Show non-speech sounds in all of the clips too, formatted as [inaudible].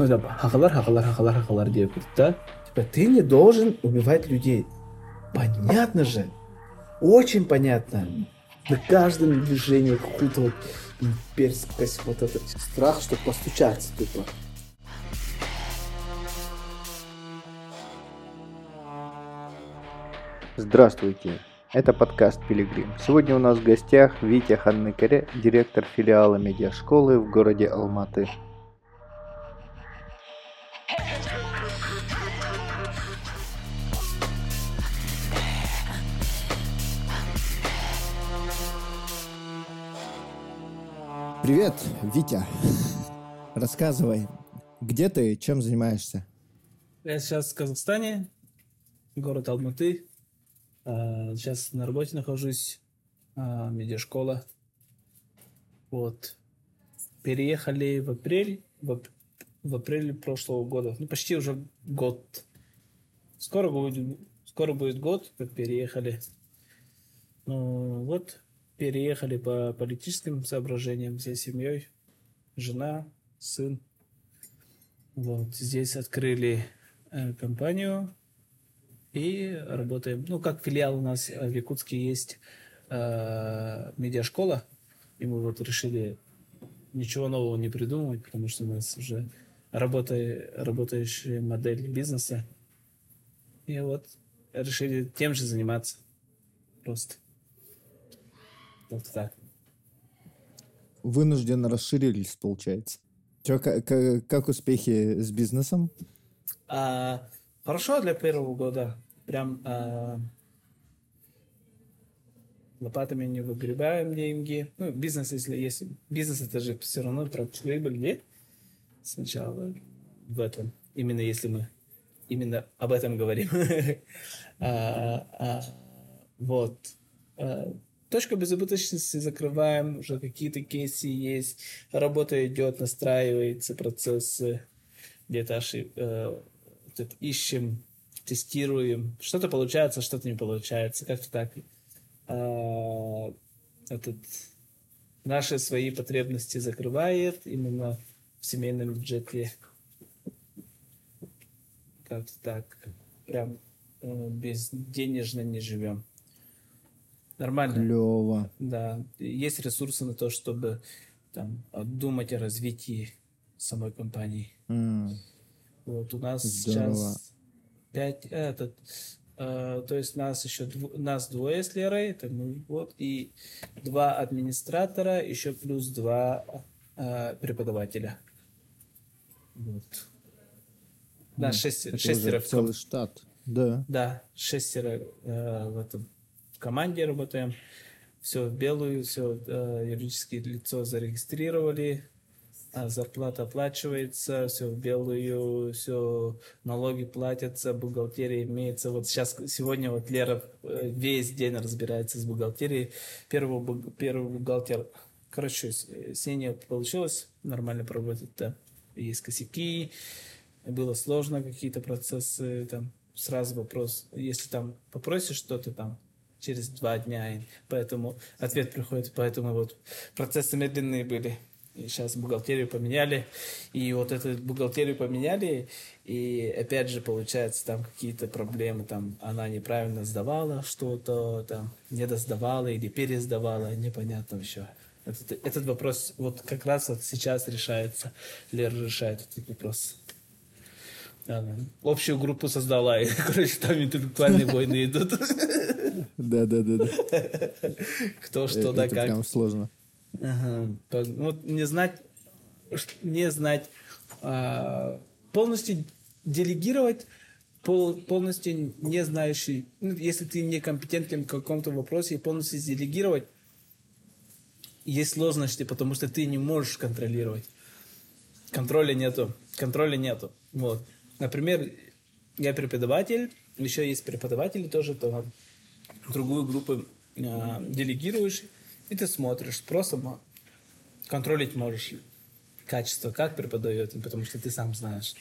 Ну, да, хахалар, хахалар, хахалар, хахалар деп да? Типа, ты не должен убивать людей. Понятно же. Очень понятно. На каждом движении какую-то вот имперскость, вот этот страх, чтобы постучаться, типа. Здравствуйте, это подкаст «Пилигрим». Сегодня у нас в гостях Витя Ханныкаре, директор филиала медиашколы в городе Алматы. Привет, Витя. Рассказывай, где ты, чем занимаешься? Я сейчас в Казахстане, город Алматы. А, сейчас на работе нахожусь, а, медиашкола. Вот. Переехали в апрель, в, в апреле прошлого года. Ну, почти уже год. Скоро будет, скоро будет год, как переехали. Ну, вот, переехали по политическим соображениям всей семьей. Жена, сын. Вот здесь открыли э, компанию и работаем. Ну, как филиал у нас в Якутске есть э, медиашкола, и мы вот решили ничего нового не придумывать, потому что у нас уже работа, работающая модель бизнеса. И вот решили тем же заниматься. Просто. Вот так. Вынужденно расширились, получается. Че, как, как успехи с бизнесом? А, хорошо для первого года. Прям а, лопатами не выгребаем деньги. Ну, бизнес, если есть. Бизнес это же все равно про прибыль, нет? Сначала в этом. Именно если мы именно об этом говорим. [laughs] А, а, вот. Точку безубыточности закрываем, уже какие-то кейсы есть, работа идет, настраивается процессы, где-то ошиб... э, ищем, тестируем. Что-то получается, что-то не получается, как-то так. А, этот, наши свои потребности закрывает именно в семейном бюджете. Как-то так. Прям э, без денежно не живем. Нормально. Клево. Да. Есть ресурсы на то, чтобы там, думать о развитии самой компании. Mm. Вот у нас Здорово. сейчас пять, этот, э, то есть нас еще дв, нас двое с Лерой, это мы, вот, и два администратора, еще плюс два э, преподавателя. Вот. Да, Mm. шесть, Это шестеро целый штат. Да. да, шестеро э, в этом команде работаем. Все в белую, все э, юридическое лицо зарегистрировали, а зарплата оплачивается, все в белую, все налоги платятся, бухгалтерия имеется. Вот сейчас, сегодня вот Лера э, весь день разбирается с бухгалтерией. Первый, первый бухгалтер, короче, с, с ней не получилось нормально поработать, да. Есть косяки, было сложно какие-то процессы, там, сразу вопрос, если там попросишь что-то там, через два дня, поэтому ответ приходит, поэтому вот процессы медленные были. И сейчас бухгалтерию поменяли, и вот эту бухгалтерию поменяли, и опять же получается там какие-то проблемы, там она неправильно сдавала что-то, там не досдавала или пересдавала, непонятно еще. Этот, этот вопрос вот как раз вот сейчас решается, Лера решает этот вопрос. Она общую группу создала, и, [laughs] короче, там интеллектуальные войны идут. [laughs] Да, да, да, да. Кто что да как. прям сложно. Ага. По- Вот не знать, не знать, а, полностью делегировать, пол- полностью не знающий, ну, если ты некомпетентен в каком-то вопросе, и полностью делегировать, есть сложности, потому что ты не можешь контролировать. Контроля нету. Контроля нету. Вот. Например, я преподаватель, еще есть преподаватели тоже, то другую группу а, делегируешь, и ты смотришь, просто мо- контролить можешь качество, как преподает, потому что ты сам знаешь.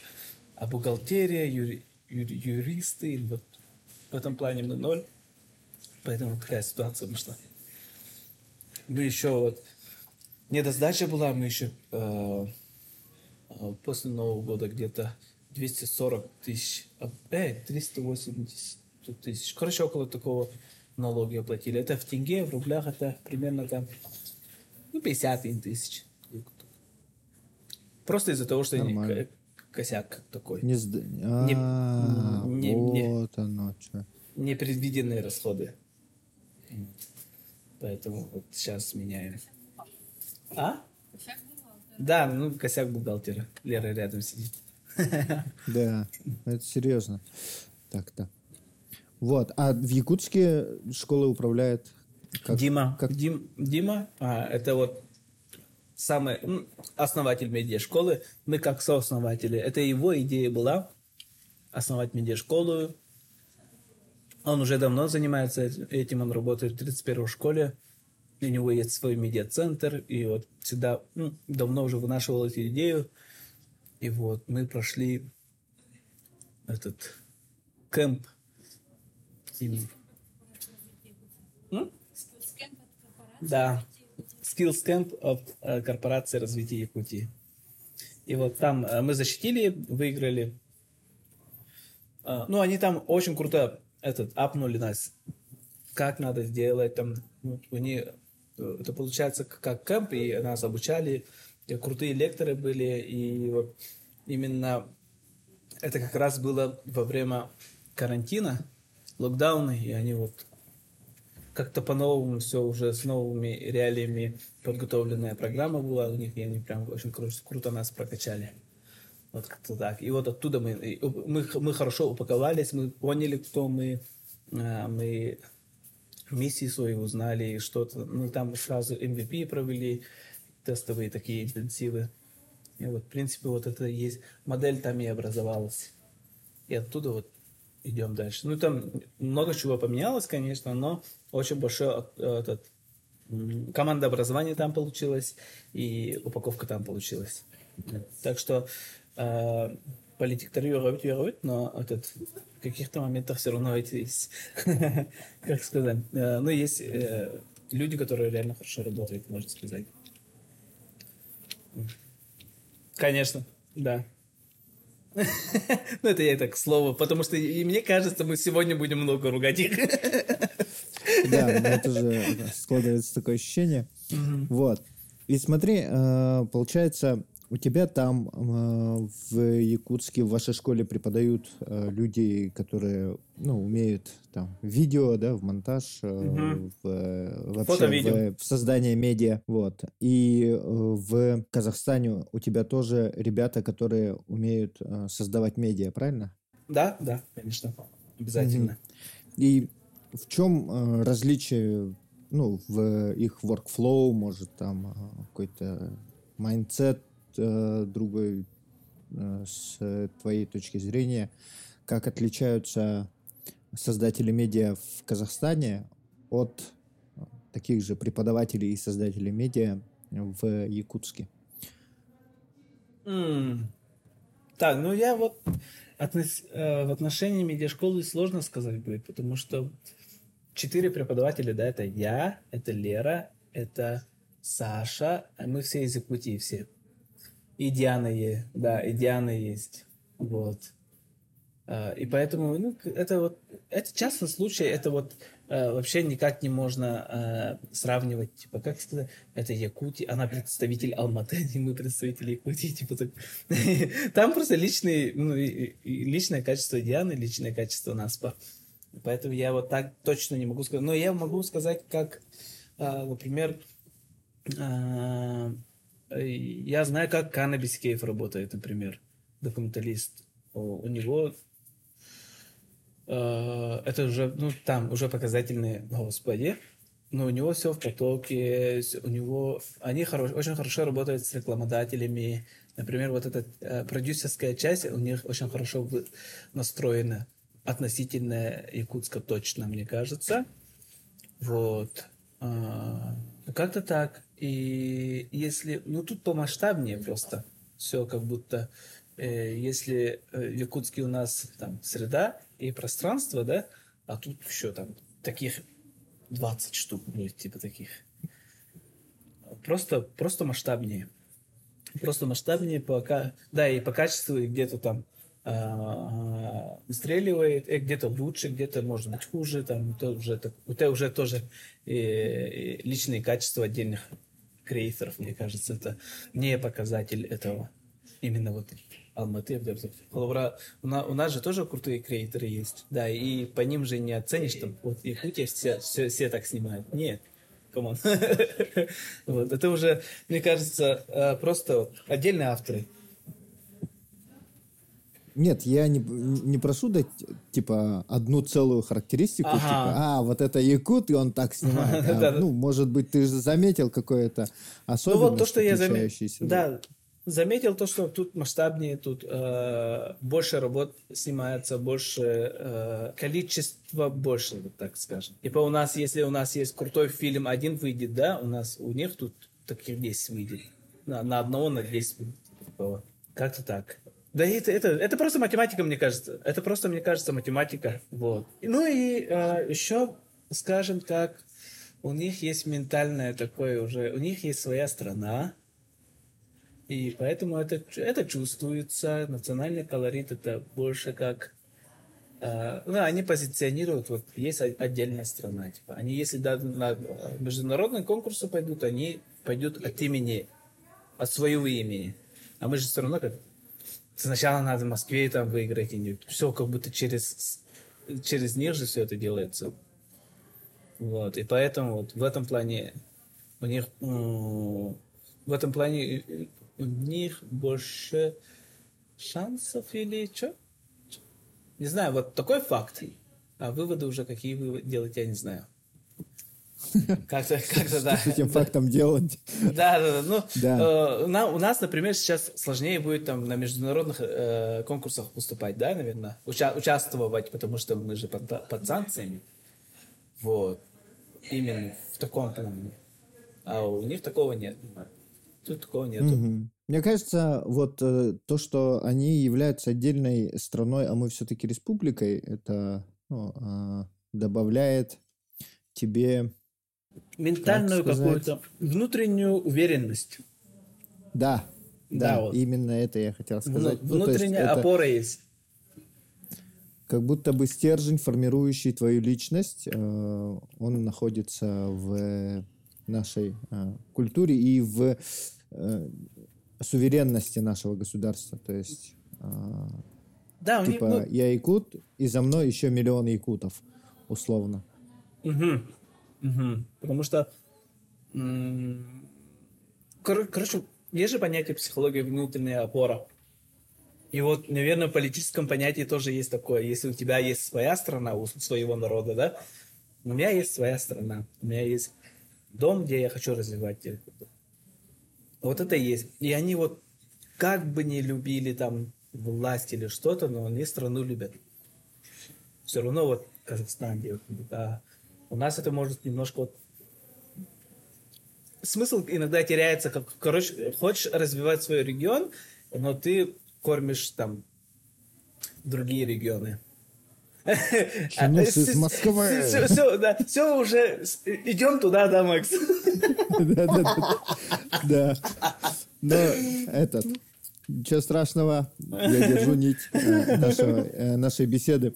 А бухгалтерия, юри- юри- юристы, вот в этом плане мы ноль. Поэтому такая ситуация вышла. Мы еще вот... Недосдача была, мы еще... э, а после Нового года где-то 240 тысяч, а, э, 380 тысяч. Короче, около такого налоги оплатили. Это в тенге, в рублях это примерно там ну, 50 тысяч. Просто из-за того, что Нормально. косяк такой. Не, сд... а, не- не- вот оно что. Непредвиденные расходы. Поэтому вот сейчас меняем. А? Да, ну косяк бухгалтера. Лера рядом сидит. [laughs] Да, это серьезно. Так-то. Вот, а в Якутске школы управляет как? Дима. как- Дим, Дима, а, это вот самый основатель медиашколы. Мы как сооснователи. Это его идея была основать медиашколу. Он уже давно занимается эт- этим. Он работает в 31 школе. У него есть свой медиацентр. И вот всегда ну, давно уже вынашивал эту идею. И вот мы прошли этот кемп. М? Да. Skills Camp от э, корпорации развития Якутии. И вот там э, мы защитили, выиграли. А, Ну, они там очень круто этот, апнули нас. Как надо сделать там. вот они, э, это получается как кемп, и нас обучали. И крутые лекторы были. И вот именно это как раз было во время карантина, локдауна, и они вот как-то по-новому все уже с новыми реалиями подготовленная программа была у них, и они прям очень кру- круто нас прокачали. Вот как-то так. И вот оттуда мы, мы, мы хорошо упаковались, мы поняли, кто мы, а, мы миссии свои узнали, и что-то. Ну, там сразу MVP провели, тестовые такие интенсивы. И вот, в принципе, вот это есть. Модель там и образовалась. И оттуда вот идем дальше. Ну, там много чего поменялось, конечно, но очень большое э, этот, команда образования там получилась, и упаковка там получилась. Так что э, политик верует, верует, но этот, в каких-то моментах все равно эти есть, [laughs] как сказать, э, ну, есть э, люди, которые реально хорошо работают, можно сказать. Конечно, да. [laughs] Ну, это я так к слову, потому что и мне кажется, мы сегодня будем много ругать их. [laughs] Да, меня тоже складывается такое ощущение. Вот. И смотри, э, получается, у тебя там э, в Якутске, в вашей школе преподают э, люди, которые, ну, умеют там видео, да, в монтаж, э, Мгм. в, э, вообще в, в создание медиа, вот. И э, в Казахстане у тебя тоже ребята, которые умеют э, создавать медиа, правильно? Да, да, конечно, обязательно. И в чем э, различие, ну, в их workflow, может, там какой-то mindset э, другой э, с твоей точки зрения, как отличаются создатели медиа в Казахстане от таких же преподавателей и создателей медиа в Якутске? М. Так, ну я вот относ- э, в отношении медиашколы сложно сказать будет, потому что четыре преподавателя, да, это я, это Лера, это Саша, а мы все из Якутии все. И Диана есть, да, и Диана есть, вот. А, И поэтому, ну, это вот, это частный случай, это вот э, вообще никак не можно э, сравнивать, типа, как сказать, это Якутия, она представитель Алматы, [laughs] и мы представители Якутии, типа, так. [laughs] Там просто личные, ну, личное качество Дианы, личное качество Наспа. Поэтому я вот так точно не могу сказать. Но я могу сказать, как, а, например, а, я знаю, как Каннабис Кейф работает, например, документалист. У, него э, это уже, ну, там уже показательные, господи, но у него все в потоке, у него, они хоро- очень хорошо работают с рекламодателями, например, вот эта э, продюсерская часть у них очень хорошо настроена относительно Якутска точно, мне кажется. Вот. А, Как-то так. И если... Ну, тут помасштабнее просто. Все как будто... э, Если э, в Якутске у нас там среда и пространство, да, а тут еще там таких 20 штук будет, типа таких. Просто, просто масштабнее. просто масштабнее, пока, да, и по качеству, и где-то там а, выстреливает, и где-то лучше, где-то может быть хуже, там это уже, это уже тоже и, и личные качества отдельных креаторов, мне кажется, это не показатель этого. Именно вот Алматы, Халавра. У нас, у нас же тоже крутые креаторы есть. Да, и по ним же не оценишь, что вот Якутия все, все, все так снимают. Нет. Come on. [laughs] вот, это уже, мне кажется, э, просто отдельные авторы. Нет, я не, не прошу дать, типа, одну целую характеристику, ага. типа, а, вот это якут, и он так снимает. [laughs] А, ну, может быть, ты же заметил какое-то особенность, ну, вот то, что я заметил. Да, заметил то, что тут масштабнее, тут э, больше работ снимается, больше э, количество больше, вот так скажем. Типа у нас, если у нас есть крутой фильм, один выйдет, да, у нас у них тут таких 10 выйдет. На, на одного на 10 Типа, как-то так. Да это, это, это просто математика, мне кажется. Это просто, мне кажется, математика. Вот. Ну и э, еще, скажем так, у них есть ментальное такое уже, у них есть своя страна, и поэтому это, это чувствуется. Национальный колорит это больше как... Э, ну, они позиционируют, вот есть отдельная страна. Типа, они, если да, на международные конкурсы пойдут, они пойдут от имени, от своего имени. А мы же все равно как сначала надо в Москве там выиграть, и все как будто через, через них же все это делается. Вот, и поэтому вот в этом плане у них в этом плане у них больше шансов или что? Не знаю, вот такой факт. А выводы уже какие вы делаете, я не знаю. Как-то, как-то, да. С этим фактом делать. Да, да, да. Ну, да. Э, на, у нас, например, сейчас сложнее будет там на международных э, конкурсах выступать, да, наверное, Уча- участвовать, потому что мы же под, под санкциями. Вот. Именно в таком плане. А у них такого нет. Тут такого нету. Угу. Мне кажется, вот э, то, что они являются отдельной страной, а мы все-таки республикой, это ну, э, добавляет тебе ментальную какую-то внутреннюю уверенность. Да, да, да вот. именно это я хотел сказать. Ну, внутренняя ну, есть опора это... есть. Как будто бы стержень, формирующий твою личность, э, он находится в нашей э, культуре и в э, суверенности нашего государства. То есть, э, да, типа, них, ну... я якут, и за мной еще миллион якутов, условно. Угу. Угу. Потому что, кор- короче, есть же понятие психологии внутренняя опора. И вот, наверное, в политическом понятии тоже есть такое. Если у тебя есть своя страна, у своего народа, да, у меня есть своя страна, у меня есть дом, где я хочу развивать вот это есть. И они вот как бы не любили там власть или что-то, но они страну любят. Все равно вот Казахстан делает. А у нас это может немножко вот смысл иногда теряется, как, короче, хочешь развивать свой регион, но ты кормишь там другие регионы. Чинус из Москвы. Все, все, да, все уже, идем туда, да, Макс? Да, да, да. Да. Но этот, ничего страшного, я держу нить э, э, нашей беседы.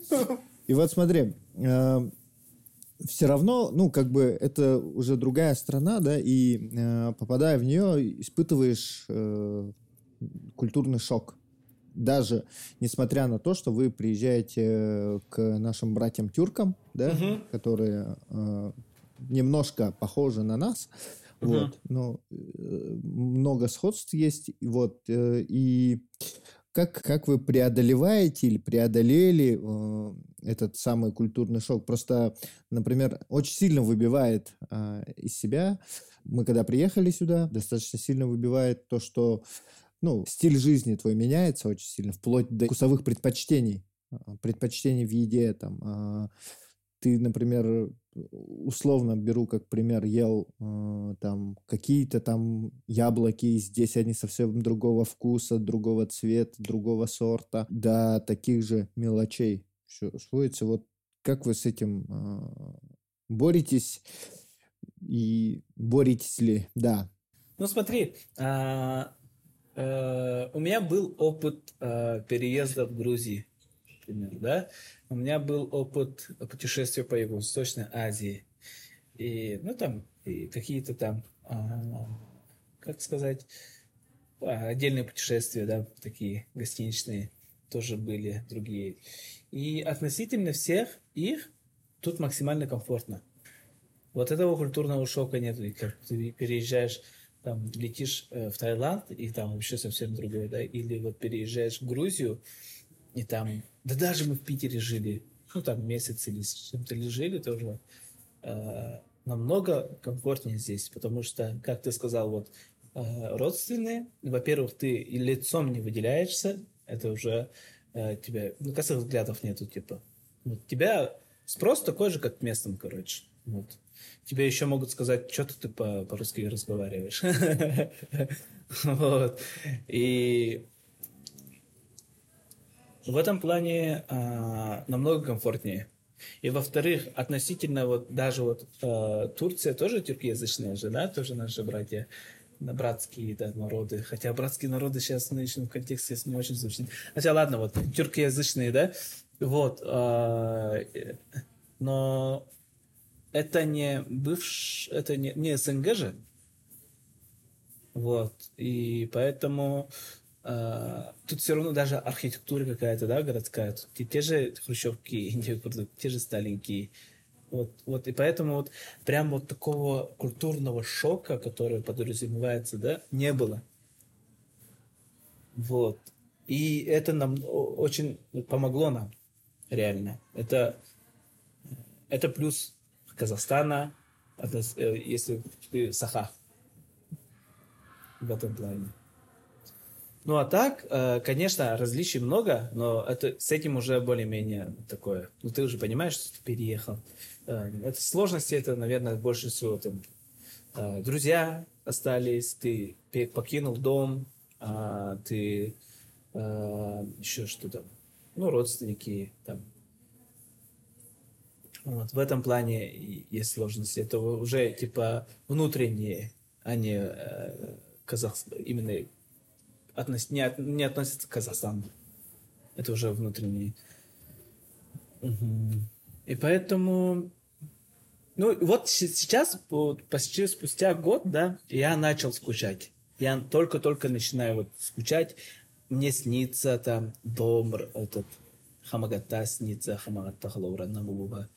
И вот смотри, э, все равно, ну, как бы это уже другая страна, да, и попадая в нее, испытываешь культурный шок даже несмотря на то, что вы приезжаете к нашим братьям-тюркам, да, угу. которые э, немножко похожи на нас, угу. вот, но э, много сходств есть, вот, э, и как, как вы преодолеваете или преодолели э, этот самый культурный шок? Просто, например, очень сильно выбивает э, из себя. Мы когда приехали сюда, достаточно сильно выбивает то, что ну, стиль жизни твой меняется очень сильно, вплоть до вкусовых предпочтений, а, предпочтений в еде, там, а, ты, например, условно беру как пример, ел э, там какие-то там яблоки, здесь они совсем другого вкуса, другого цвета, другого сорта, до таких же мелочей все сводится. Вот как вы с этим э, боретесь и боретесь ли? Да. Ну смотри, а, Э, у меня был опыт э, переезда в Грузию, например, да. У меня был опыт путешествия по Юго-Восточной Азии. И, ну, там, и какие-то там, а, как сказать, а, отдельные путешествия, да, такие гостиничные тоже были другие. И относительно всех их тут максимально комфортно. Вот этого культурного шока нет. И как ты переезжаешь, там, летишь э, в Таиланд, и там вообще совсем другое, да, или вот переезжаешь в Грузию, и там, да даже мы в Питере жили, ну, там месяц или с чем-то жили тоже, э, намного комфортнее здесь, потому что, как ты сказал, вот, э, родственные, во-первых, ты и лицом не выделяешься, это уже э, тебя, ну, косых взглядов нету, типа, вот, тебя спрос такой же, как местным, короче, вот. Тебе еще могут сказать, что ты по- по-русски разговариваешь. [laughs] Вот. И в этом плане а, намного комфортнее. И во-вторых, относительно вот даже вот э, Турция тоже тюркоязычная же, да, тоже наши братья, братские да, народы. Хотя братские народы сейчас в нынешнем контексте не очень звучат. Хотя ладно, вот тюркоязычные, да, вот. Э, но это не бывш, это не, не СНГ же. Вот. И поэтому э, тут все равно даже архитектура какая-то, да, городская. Тут те, те же хрущевки, [laughs] те же сталинки. Вот, вот, и поэтому вот прям вот такого культурного шока, который подразумевается, да, не было. Вот. И это нам очень помогло нам, реально. Это, это плюс Казахстана, э, если ты Саха в этом плане. Ну а так, э, конечно, различий много, но это, с этим уже более-менее такое. Ну ты уже понимаешь, что ты переехал. Э, это сложности, это, наверное, больше всего там друзья остались, ты покинул дом, а ты еще что то ну, родственники, там, вот, в этом плане есть сложности. Это уже типа внутренние, а не э, казах... именно относ... не, не относятся к Казахстану. Это уже внутренние. Угу. И поэтому ну, вот сейчас, почти спустя год, да, я начал скучать. Я только-только начинаю вот скучать. Мне снится там дом, этот, Хамагата снится, Хамагата Халаура Намубуба.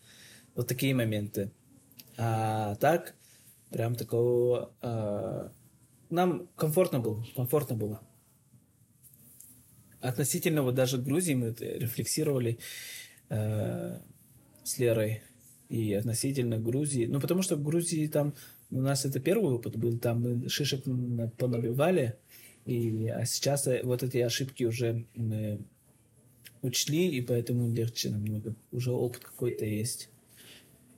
Вот такие моменты. А так, прям такого... А, нам комфортно было, комфортно было. Относительно вот даже Грузии мы рефлексировали э, с Лерой. И относительно Грузии. Ну, потому что в Грузии там у нас это первый опыт был, там мы шишек понабивали, и, а сейчас э, вот эти ошибки уже мы учли, и поэтому легче намного. Уже опыт какой-то есть.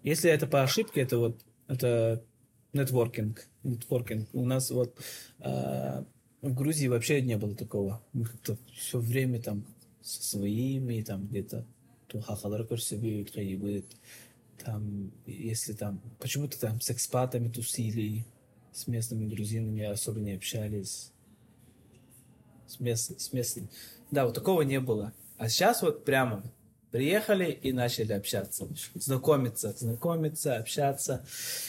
Если это по ошибке, это вот это нетворкинг. Нетворкинг. У нас вот э, в Грузии вообще не было такого. Мы как-то все время там со своими, там где-то тухахалар көрсөбөйт, кайбыт. Там, если там, почему-то там с экспатами тусили, с местными грузинами особо не общались. С, мест, с местными. Да, вот такого не было. А сейчас вот прямо Приехали и начали общаться, знакомиться, знакомиться, общаться.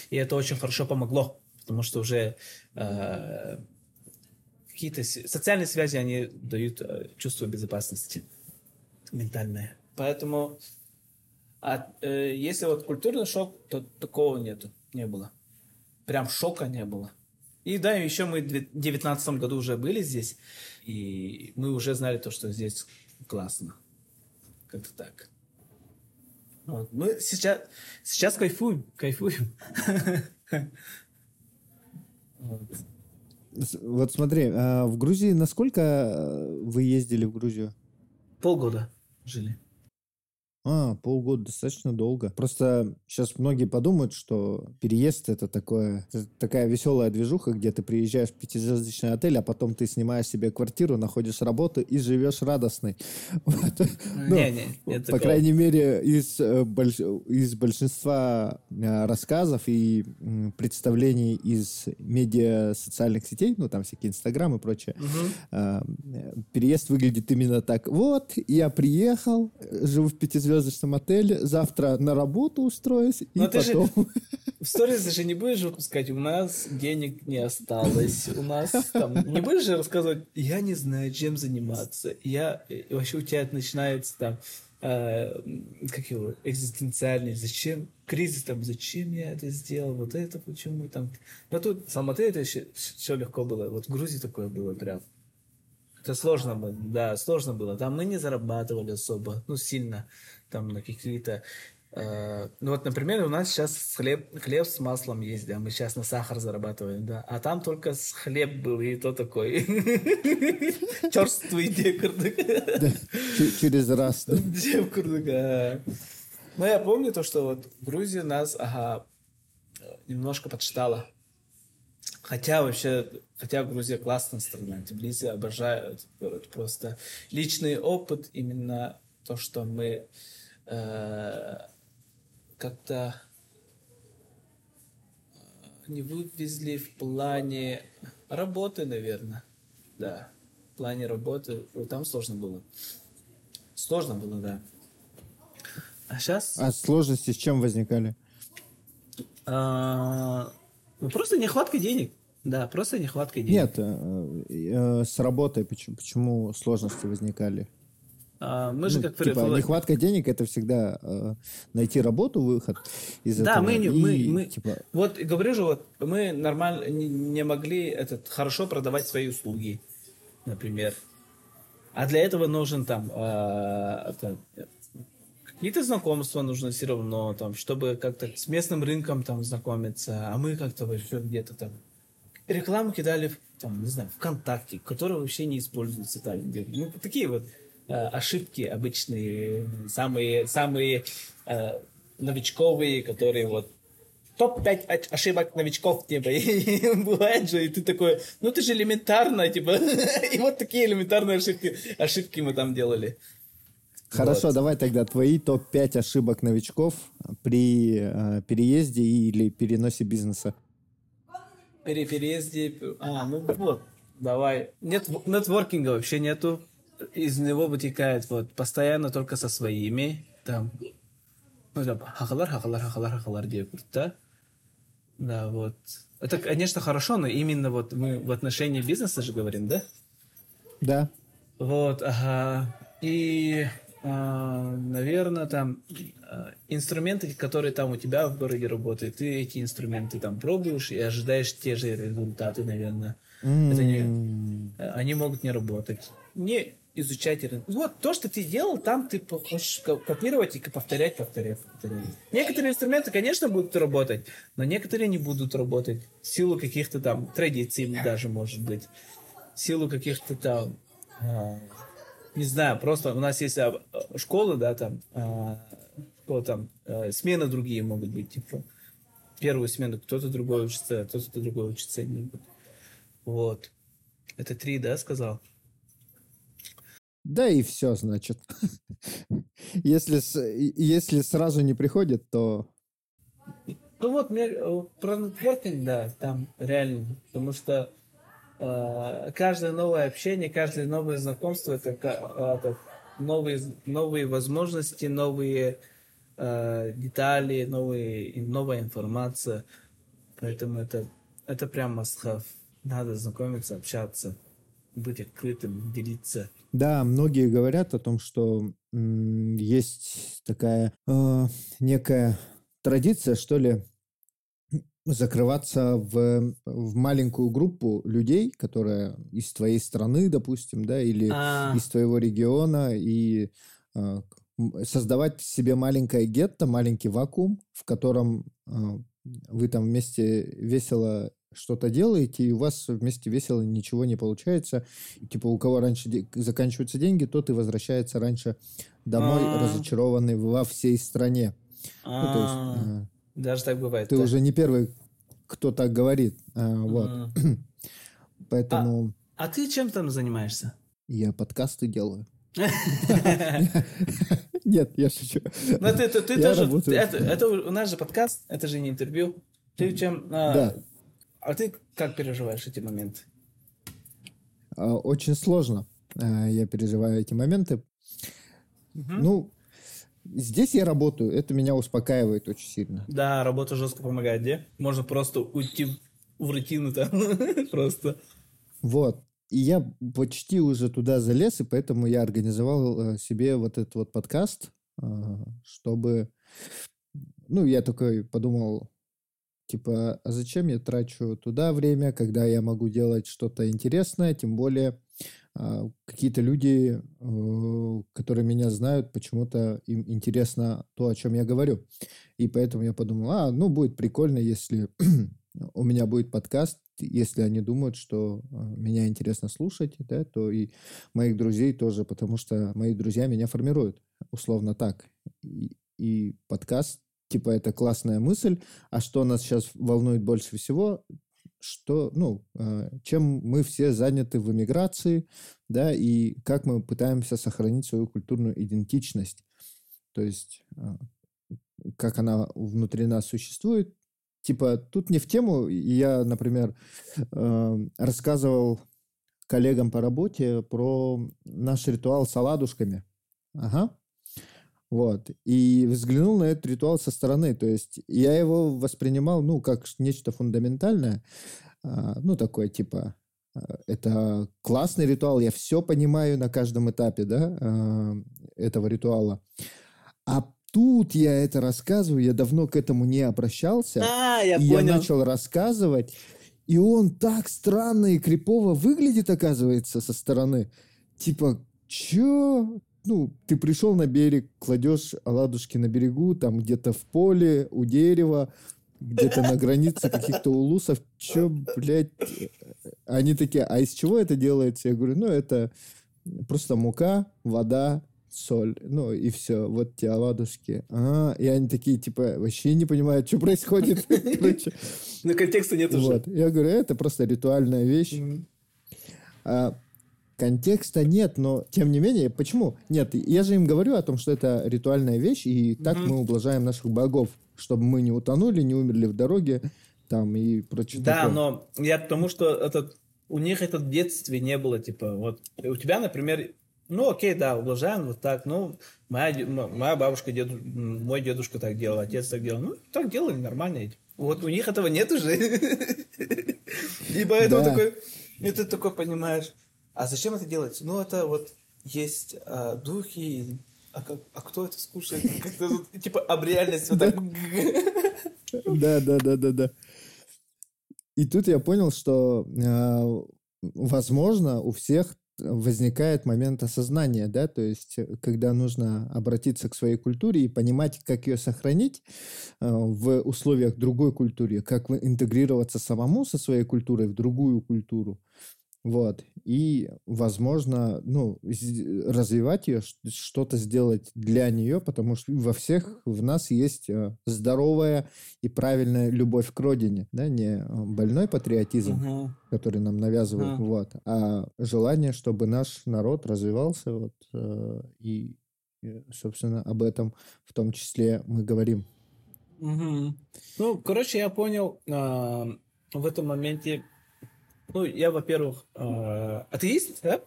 И это очень хорошо помогло, потому что уже э, какие-то социальные связи, они дают э, чувство безопасности ментальное. Поэтому а, э, если вот культурный шок, то такого нету, не было. Прям шока не было. И да, еще мы в 2019 году уже были здесь, и мы уже знали то, что здесь классно. Как-то так. Вот. Мы сейчас, сейчас кайфуем, кайфуем. [laughs] Вот. Вот смотри, а в Грузии насколько э, вы ездили в Грузию? Полгода жили. А, полгода достаточно долго. Просто сейчас многие подумают, что переезд это такое, это такая веселая движуха, где ты приезжаешь в пятизвездочный отель, а потом ты снимаешь себе квартиру, находишь работу и живешь радостный. [laughs] Ну, по крайней мере, из, э, большинства э, рассказов и представлений из медиа социальных сетей, ну там всякие Инстаграм и прочее, э, переезд выглядит именно так. Вот, я приехал, живу в пятизвездочном пятизвездочном отеле, завтра на работу устроюсь, Но и потом... Же, [laughs] в сторис же не будешь выпускать, у нас денег не осталось, у нас там... Не будешь же рассказывать, я не знаю, чем заниматься, я... Вообще у тебя начинается там э, как его, экзистенциальный, зачем, кризис там, зачем я это сделал, вот это почему там. Но тут в Алматы это еще все легко было, вот в Грузии такое было прям. Это сложно было, да, сложно было. Там мы не зарабатывали особо, ну, сильно там на какие-то... Э, ну вот, например, у нас сейчас хлеб, хлеб с маслом есть, да, мы сейчас на сахар зарабатываем, да, а там только с хлеб был, и то такой [laughs] черствый декурдык. Через раз. Декурдык, Ну, я помню то, что вот Грузия нас, ага, немножко подштала. Хотя вообще, хотя Грузия классная страна, Тбилиси обожаю этот город. Просто личный опыт именно то, что мы э, как-то э, не вывезли в плане работы, наверное. Да, в плане работы. Там сложно было. Сложно было, да. А сейчас... А сложности с чем возникали? А, ну, просто нехватка денег. Да, просто нехватка денег. Нет, э, с работой почему, почему сложности возникали? А, мы же ну, как типа, нехватка денег это всегда э, найти работу, выход из да, этого. мы, не, мы, мы типа... вот говорю же, вот мы нормально не, не могли этот хорошо продавать свои услуги, например. А для этого нужен там э, это, какие-то знакомства нужно все равно, там, чтобы как-то с местным рынком там знакомиться, а мы как-то вообще где-то там рекламу кидали, там, не знаю, ВКонтакте, которая вообще не используется там. Ну, такие вот ошибки обычные, самые, самые э, новичковые, которые вот топ-5 ошибок новичков, типа, [laughs] и бывает же, и ты такой, ну ты же элементарно, типа, [laughs] и вот такие элементарные ошибки, ошибки мы там делали. Хорошо, вот. давай тогда твои топ-5 ошибок новичков при э, переезде или переносе бизнеса. При переезде, а, ну вот, давай. Нет, нетворкинга вообще нету из него вытекает вот постоянно только со своими, там, ну, хахалар, хахалар, хахалар, хахалар, да? Да, вот. Это, конечно, хорошо, но именно вот мы в отношении бизнеса же говорим, да? Да. Вот, ага. И, а, наверное, там а, инструменты, которые там у тебя в городе работают, ты эти инструменты там пробуешь и ожидаешь те же результаты, наверное. Mm. Это не, они могут не работать. Не, изучать рынок. Вот то, что ты делал, там ты хочешь копировать и повторять, повторять, повторять. Некоторые инструменты, конечно, будут работать, но некоторые не будут работать. В силу каких-то там традиций даже, может быть. В силу каких-то там... А, не знаю, просто у нас есть а, школы, да, там, а, школа, там, смены другие могут быть, типа, первую смену кто-то другой учится, кто-то другой учится. Вот. Это три, да, сказал? Да и все, значит. [laughs] если, если сразу не приходит, то... Ну вот, мне э, про нетворкинг, да, там реально, потому что э, каждое новое общение, каждое новое знакомство, это, это новые, новые возможности, новые э, детали, новые, новая информация. Поэтому это, это прям must have. Надо знакомиться, общаться, быть открытым, делиться. Да, многие говорят о том, что м, есть такая э, некая традиция, что ли, закрываться в, в маленькую группу людей, которая из твоей страны, допустим, да, или а... из твоего региона, и э, создавать себе маленькое гетто, маленький вакуум, в котором э, вы там вместе весело что-то делаете, и у вас вместе весело ничего не получается. Типа у кого раньше де- заканчиваются деньги, тот и возвращается раньше домой, А. разочарованный во всей стране. Ну, то есть, А, э, Даже так бывает. ты да. уже не первый, кто так говорит. А, вот. [clears throat] Поэтому А ты чем там занимаешься? я подкасты делаю. [laughs] [laughs] Нет, я шучу. Ну, ты, ты, тоже... Это, это у нас же подкаст, это же не интервью. Ты чем... а, Да. А ты как переживаешь эти моменты? А, Очень сложно. а, Я переживаю эти моменты. Мгм. Ну, здесь я работаю. Это меня успокаивает очень сильно. Да, работа жестко помогает, где? Можно просто уйти в- в рутину там. [laughs] Просто. Вот. И я почти уже туда залез, и поэтому я организовал э, себе вот этот вот подкаст, а, чтобы... Ну, я такой подумал, типа, а зачем я трачу туда время, когда я могу делать что-то интересное, тем более а, какие-то люди, э, которые меня знают, почему-то им интересно то, о чем я говорю. И поэтому я подумал, а, ну, будет прикольно, если [clears throat] у меня будет подкаст, если они думают, что э, меня интересно слушать, да, то и моих друзей тоже, потому что мои друзья меня формируют, условно так. И, и подкаст, типа, это классная мысль, а что нас сейчас волнует больше всего, что, ну, э, чем мы все заняты в эмиграции, да, и как мы пытаемся сохранить свою культурную идентичность. То есть, э, как она внутри нас существует. Типа, тут не в тему. Я, например, э, рассказывал коллегам по работе про наш ритуал с оладушками. Ага. Вот. И взглянул на этот ритуал со стороны. То есть я его воспринимал, ну, как нечто фундаментальное. А, ну, такое, типа, а, это классный ритуал, я все понимаю на каждом этапе, да, а, этого ритуала. А тут я это рассказываю, я давно к этому не обращался. А, я и я понял. начал рассказывать, и он так странно и крипово выглядит, оказывается, со стороны. Типа, чё? Ну, ты пришел на берег, кладешь оладушки на берегу, там где-то в поле, у дерева, где-то на границе каких-то улусов. Чё, блядь? Они такие, а из чего это делается? Я говорю, ну, это просто мука, вода, соль. Ну, и все. Вот те оладушки. А, и они такие, типа, вообще не понимают, что происходит. Короче, контекста нет уже. вот. Я говорю, это просто ритуальная вещь. А, контекста нет, но тем не менее, почему? Нет, я же им говорю о том, что это ритуальная вещь, и так Мгм. мы ублажаем наших богов, чтобы мы не утонули, не умерли в дороге, там, и прочее. Да, такое. но я к тому, что этот, у них это в детстве не было, типа, вот, у тебя, например, ну, окей, да, ублажаем вот так, ну, моя, моя бабушка, деду, мой дедушка так делал, отец так делал, ну, так делали, нормально. Вот у них этого нет уже. [laughs] И поэтому такой, и ты такой понимаешь, а зачем это делать? Ну, это вот есть а, духи, а, как- а кто это скушает? [laughs] Как-то типа, об реальность вот так. [laughs] Да, да, да, да, да. И тут я понял, что, э, возможно, у всех возникает момент осознания, да, то есть, э, когда нужно обратиться к своей культуре и понимать, как ее сохранить э, в условиях другой культуры, как интегрироваться самому со своей культурой в другую культуру. Вот. И, возможно, ну, развивать ее, что-то сделать для нее, потому что во всех в нас есть э, здоровая и правильная любовь к родине, да, не э, больной патриотизм, Мгм. который нам навязывают, Мгм. вот, а желание, чтобы наш народ развивался, вот, э, и, э, собственно, об этом в том числе мы говорим. Мгм. Ну, короче, я понял а, в этом моменте. Ну, я, во-первых, а, атеист, да?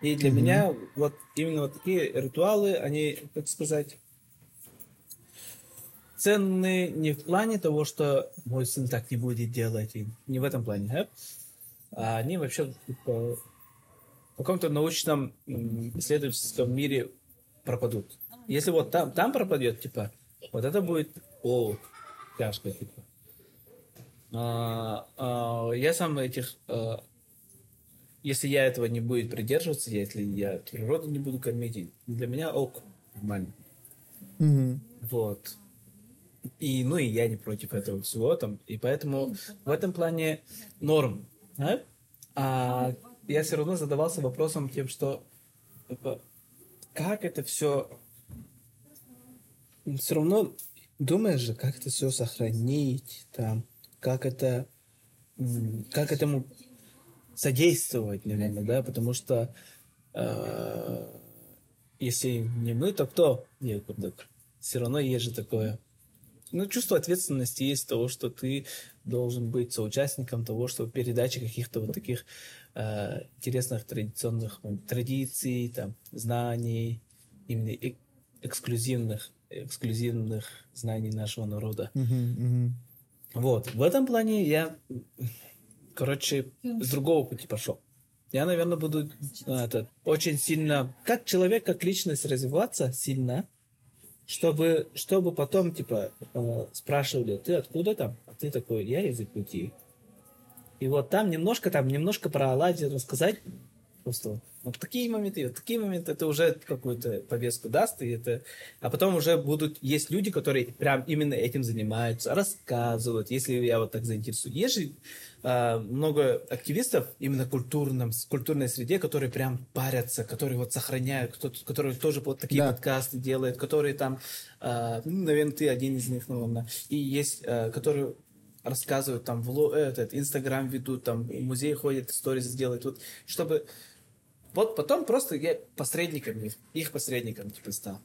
И для Мгм. меня вот именно вот такие ритуалы, они, как сказать, ценны не в плане того, что мой сын так не будет делать, и не в этом плане, да? А они вообще типа, в каком-то научном исследовательском мире пропадут. Если вот там, там пропадет, типа, вот это будет, о, тяжко, типа. А, а, я сам этих, а, если я этого не буду придерживаться, если я природу не буду кормить, для меня ок, нормально. Мгм. Вот. И, ну, и я не против этого всего там. И поэтому в этом плане норм. А, а я все равно задавался вопросом тем, что типа, как это все... Все равно думаешь же, как это все сохранить, там, как это, как этому содействовать, наверное, да, потому что э, если не мы, то кто? Все равно есть же такое. Ну, чувство ответственности есть того, что ты должен быть соучастником того, что передачи каких-то вот таких э, интересных традиционных традиций, там, знаний, именно э эксклюзивных, эксклюзивных знаний нашего народа. Uh-huh, uh-huh. Вот. В этом плане я, короче, с другого пути пошел. Я, наверное, буду это, очень сильно, как человек, как личность развиваться сильно, чтобы, чтобы потом, типа, э, спрашивали, ты откуда там? А ты такой, я из Якутии. И вот там немножко, там немножко про Аладдин рассказать. Просто вот такие моменты, вот такие моменты, это уже какую-то повестку даст, и это... А потом уже будут... Есть люди, которые прям именно этим занимаются, рассказывают, если я вот так заинтересую. Есть же э, много активистов именно в культурном, культурной среде, которые прям парятся, которые вот сохраняют, кто которые тоже вот такие да. подкасты делают, которые там... Э, ну, наверное, ты один из них, наверное. И есть, э, которые рассказывают, там, в этот, Инстаграм ведут, там, в музей ходят, сторис сделают, вот, чтобы... Вот потом просто я посредником, их, их посредником, типа, стал.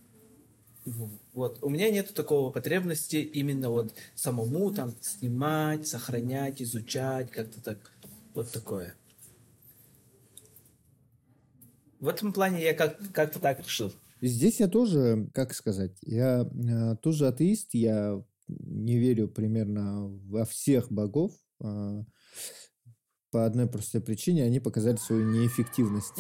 Вот. У меня нет такого потребности именно вот самому там снимать, сохранять, изучать, как-то так. Вот такое. В этом плане я как- как-то так решил. Здесь я тоже, как сказать, я э, тоже атеист, я не верю примерно во всех богов. Э, по одной простой причине они показали свою неэффективность.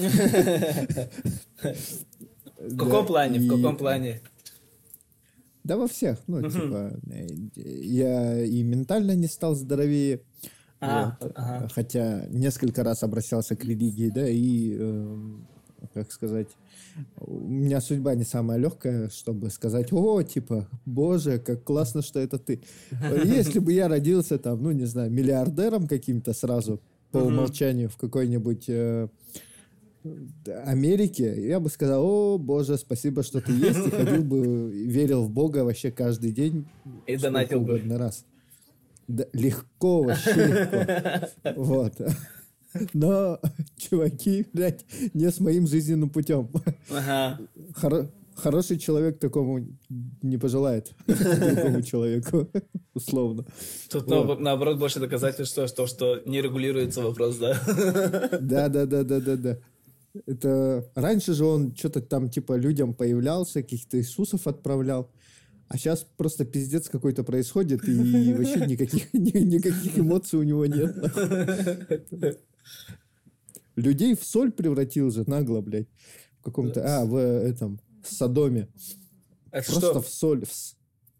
В каком плане? В каком плане? Да во всех. Ну, типа, я и ментально не стал здоровее. А, Хотя несколько раз обращался к религии, да, и, эм, как сказать, у меня судьба не самая легкая, чтобы сказать, о, типа, боже, как классно, что это ты. [laughs] Если бы я родился там, ну, не знаю, миллиардером каким-то сразу, по умолчанию, в какой-нибудь э, Америке, я бы сказал, о, боже, спасибо, что ты есть, и ходил бы, верил в Бога вообще каждый день. И донатил бы. Раз. Да, легко, вообще легко. Вот. Но, чуваки, блядь, не с моим жизненным путем. Ага. Хороший человек такому не пожелает [laughs] другому человеку, условно. Тут вот. наоборот больше доказательства, что, что не регулируется вопрос, да? [laughs] Да, да, да, да, да, да. Это раньше же он что-то там типа людям появлялся, каких-то Иисусов отправлял. А сейчас просто пиздец какой-то происходит, и [laughs] вообще никаких, никаких эмоций у него нет. Людей в соль превратил же нагло, блядь. В каком-то... А, в этом... Содоме. Это Просто что? в соль.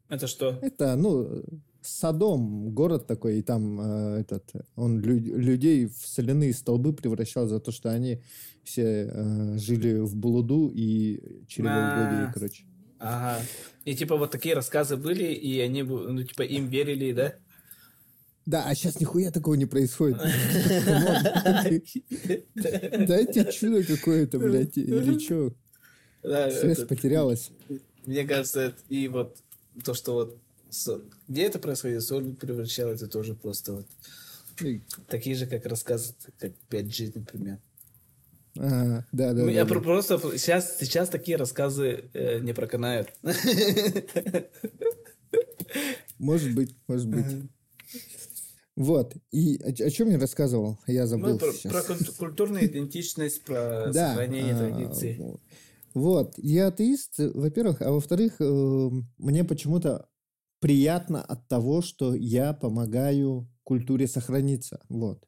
Это что? Это, ну, Содом, город такой, и там э, этот, он лю- людей в соляные столбы превращал за то, что они все э, жили в блуду и чревоугодие, короче. Ага. И типа вот такие рассказы были, и они, ну, типа, им верили, да? Да, а сейчас нихуя такого не происходит. [laughs] [laughs] Дайте чудо какое-то, блядь, или что? Связь потерялась. Мне кажется, и вот то, что вот где это происходит, соль превращалась, это тоже просто вот такие же, как рассказы, как 5G, например. Ага, да, да. Ну, я да, просто сейчас, сейчас такие рассказы э, не проканают. Может быть, может быть. Вот. И о, о чем я рассказывал? Я забыл. Мы про, про культурную идентичность, про да, сохранение а, традиций. Вот. Я атеист, во-первых, а во-вторых, э, мне почему-то приятно от того, что я помогаю культуре сохраниться. Вот.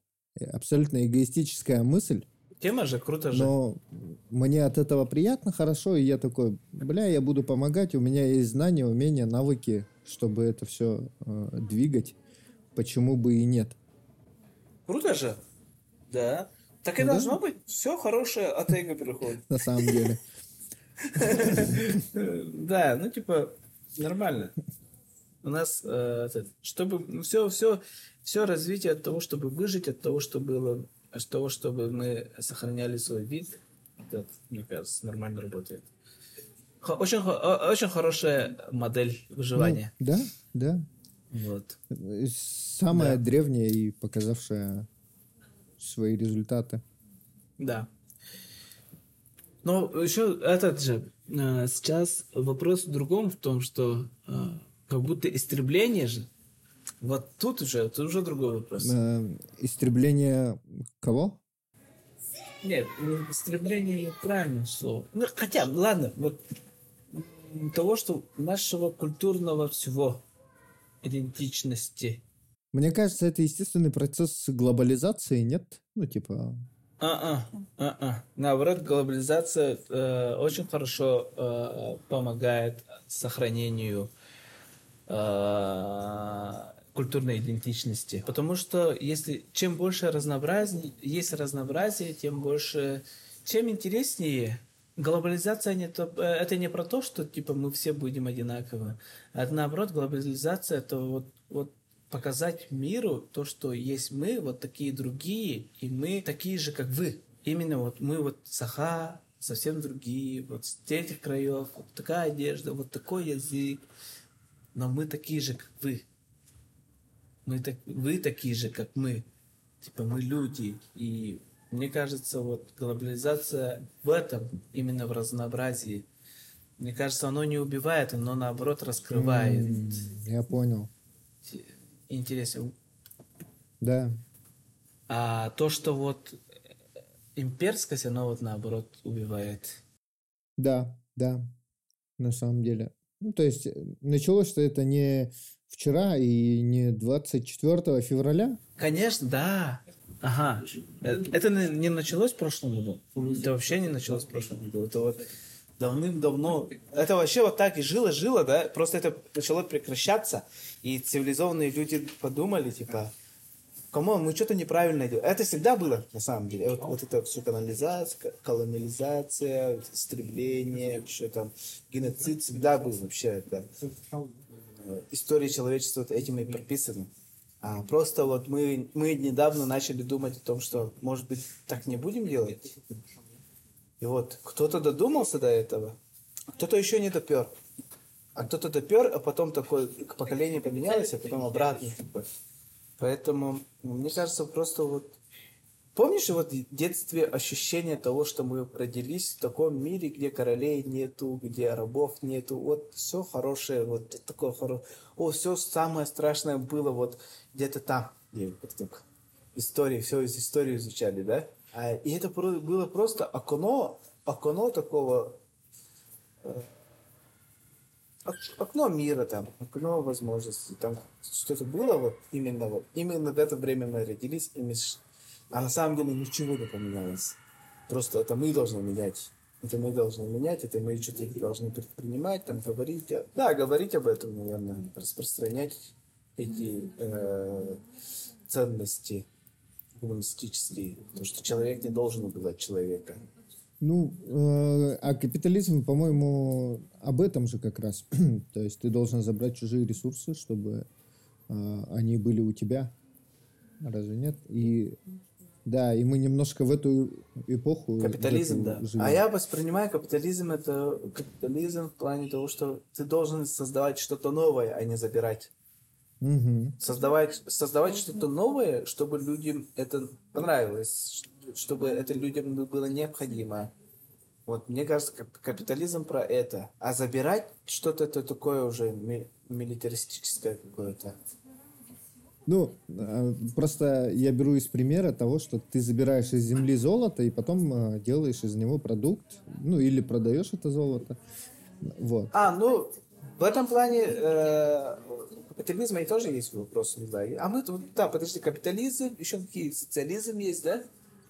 Абсолютно эгоистическая мысль. Тема же, круто же. Но мне от этого приятно, хорошо, и я такой, бля, я буду помогать, у меня есть знания, умения, навыки, чтобы это все э, двигать. Почему бы и нет? Круто же. Да. Так и ну, должно быть. Все хорошее от эго переходит. На самом деле. Да, ну типа нормально. у нас, э, чтобы все, все, все развитие от того, чтобы выжить, от того, чтобы было, от того, чтобы мы сохраняли свой вид, это, мне кажется, нормально работает. Очень, очень хорошая модель выживания. Ну, да, да. Вот. Самая Да. древняя и показавшая свои результаты. Да. Но еще этот же, э, сейчас вопрос в другом, в том, что э, как будто истребление же, вот тут уже, это уже другой вопрос. Э, Истребление кого? Нет, истребление неправильное слово. Ну, хотя, ладно, вот того, что нашего культурного всего, идентичности. Мне кажется, это естественный процесс глобализации, нет? Ну, типа, А-а, а-а. Наоборот, глобализация э, очень хорошо э, помогает сохранению э, культурной идентичности. Потому что если чем больше разнообразие, есть разнообразие, тем больше, чем интереснее. Глобализация не то, это не про то, что типа мы все будем одинаковы. А наоборот, глобализация это вот, вот показать миру то, что есть мы, вот такие другие, и мы такие же, как вы. Именно вот мы вот саха, совсем другие, вот с этих краев, вот такая одежда, вот такой язык, но мы такие же, как вы. Мы так, вы такие же, как мы. Типа мы люди. И мне кажется, вот глобализация в этом, именно в разнообразии. Мне кажется, оно не убивает, оно наоборот раскрывает. м, я понял. Интересно. Да. А то, что вот э, имперскость, оно вот наоборот убивает. Да, да, на самом деле. Ну, то есть э, началось что это не вчера и не 24 февраля. Конечно, да. Ага. Э, Это не началось в прошлом году. Это вообще не началось в прошлом году. Это вот давным-давно. Это вообще вот так и жило, жило, да? Просто это начало прекращаться, и цивилизованные люди подумали, типа, кому мы что-то неправильно делаем. Это всегда было, на самом деле. Вот, вот это все колонизация, колониализация, истребление, что там, геноцид всегда был вообще. Э, история человечества вот этим и прописана. А просто вот мы, мы недавно начали думать о том, что, может быть, так не будем делать. И вот кто-то додумался до этого, кто-то еще не допер. А кто-то допер, а потом такое поколение поменялось, а потом обратно. Поэтому, ну, мне кажется, просто вот... Помнишь вот в детстве ощущение того, что мы родились в таком мире, где королей нету, где рабов нету, вот все хорошее, вот такое хорошее. О, все самое страшное было вот где-то там, истории, все из истории изучали, да? А, и это было просто окно, окно такого, э, ок- окно мира там, окно возможностей, там что-то было вот именно вот, именно в это время мы родились, и мы а на самом деле ничего не поменялось. Просто это мы должны менять. Это мы должны менять, это мы что-то должны предпринимать, там говорить. Да, говорить об этом, наверное, распространять эти э, ценности гуманистические. Потому что человек не должен убивать человека. Ну, э, а капитализм, по-моему, об этом же как раз. [clears throat] То есть ты должен забрать чужие ресурсы, чтобы э, они были у тебя. Разве нет? И да, и мы немножко в эту эпоху Капитализм, эту да. живем. А я воспринимаю капитализм это капитализм в плане того, что ты должен создавать что-то новое, а не забирать. Мгм. Создавать, создавать что-то новое, чтобы людям это понравилось, чтобы это людям было необходимо. Вот, мне кажется, кап- капитализм про это. А забирать что-то это такое уже ми- милитаристическое какое-то. Ну, э, просто я беру из примера того, что ты забираешь из земли золото и потом э, делаешь из него продукт, ну, или продаешь это золото. Вот. А, ну, в этом плане э, капитализма и тоже есть вопрос, не знаю. А мы тут, да, подожди, капитализм, еще какие, социализм есть, да?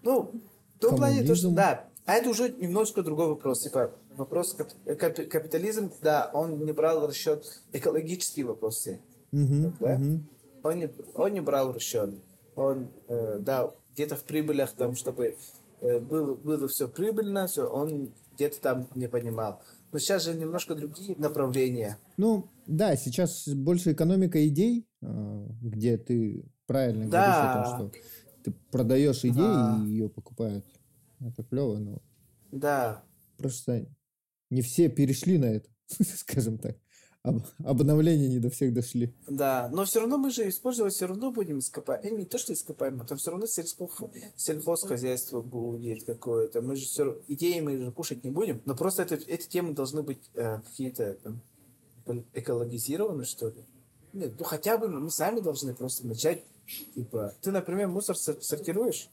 Ну, в том плане, то, что, да, а это уже немножко другой вопрос. Типа, вопрос кап- капи- капитализм, да, он не брал в расчет экологические вопросы. Мгм, Да? мгм. Он не, он не брал в расчет. Он, э, да, где-то в прибылях, там, чтобы э, было, было все прибыльно, все, он где-то там не понимал. Но сейчас же немножко другие направления. Ну, да, сейчас больше экономика идей, а, где ты правильно Да. говоришь о том, что ты продаешь идею, Да. и ее покупают. Это клево, но Да, просто не все перешли на это, [laughs] скажем так. Об- обновления не до всех дошли. да. Но все равно мы же использовать все равно будем ископаемые. Не то, что ископаемые, там все равно сельско... сельхозхозяйство будет какое-то. Мы же все идеи мы же кушать не будем. Но просто это, эти темы должны быть э, какие-то там, экологизированы, что ли. Нет, ну хотя бы мы сами должны просто начать. Типа, ты, например, мусор сор- сортируешь?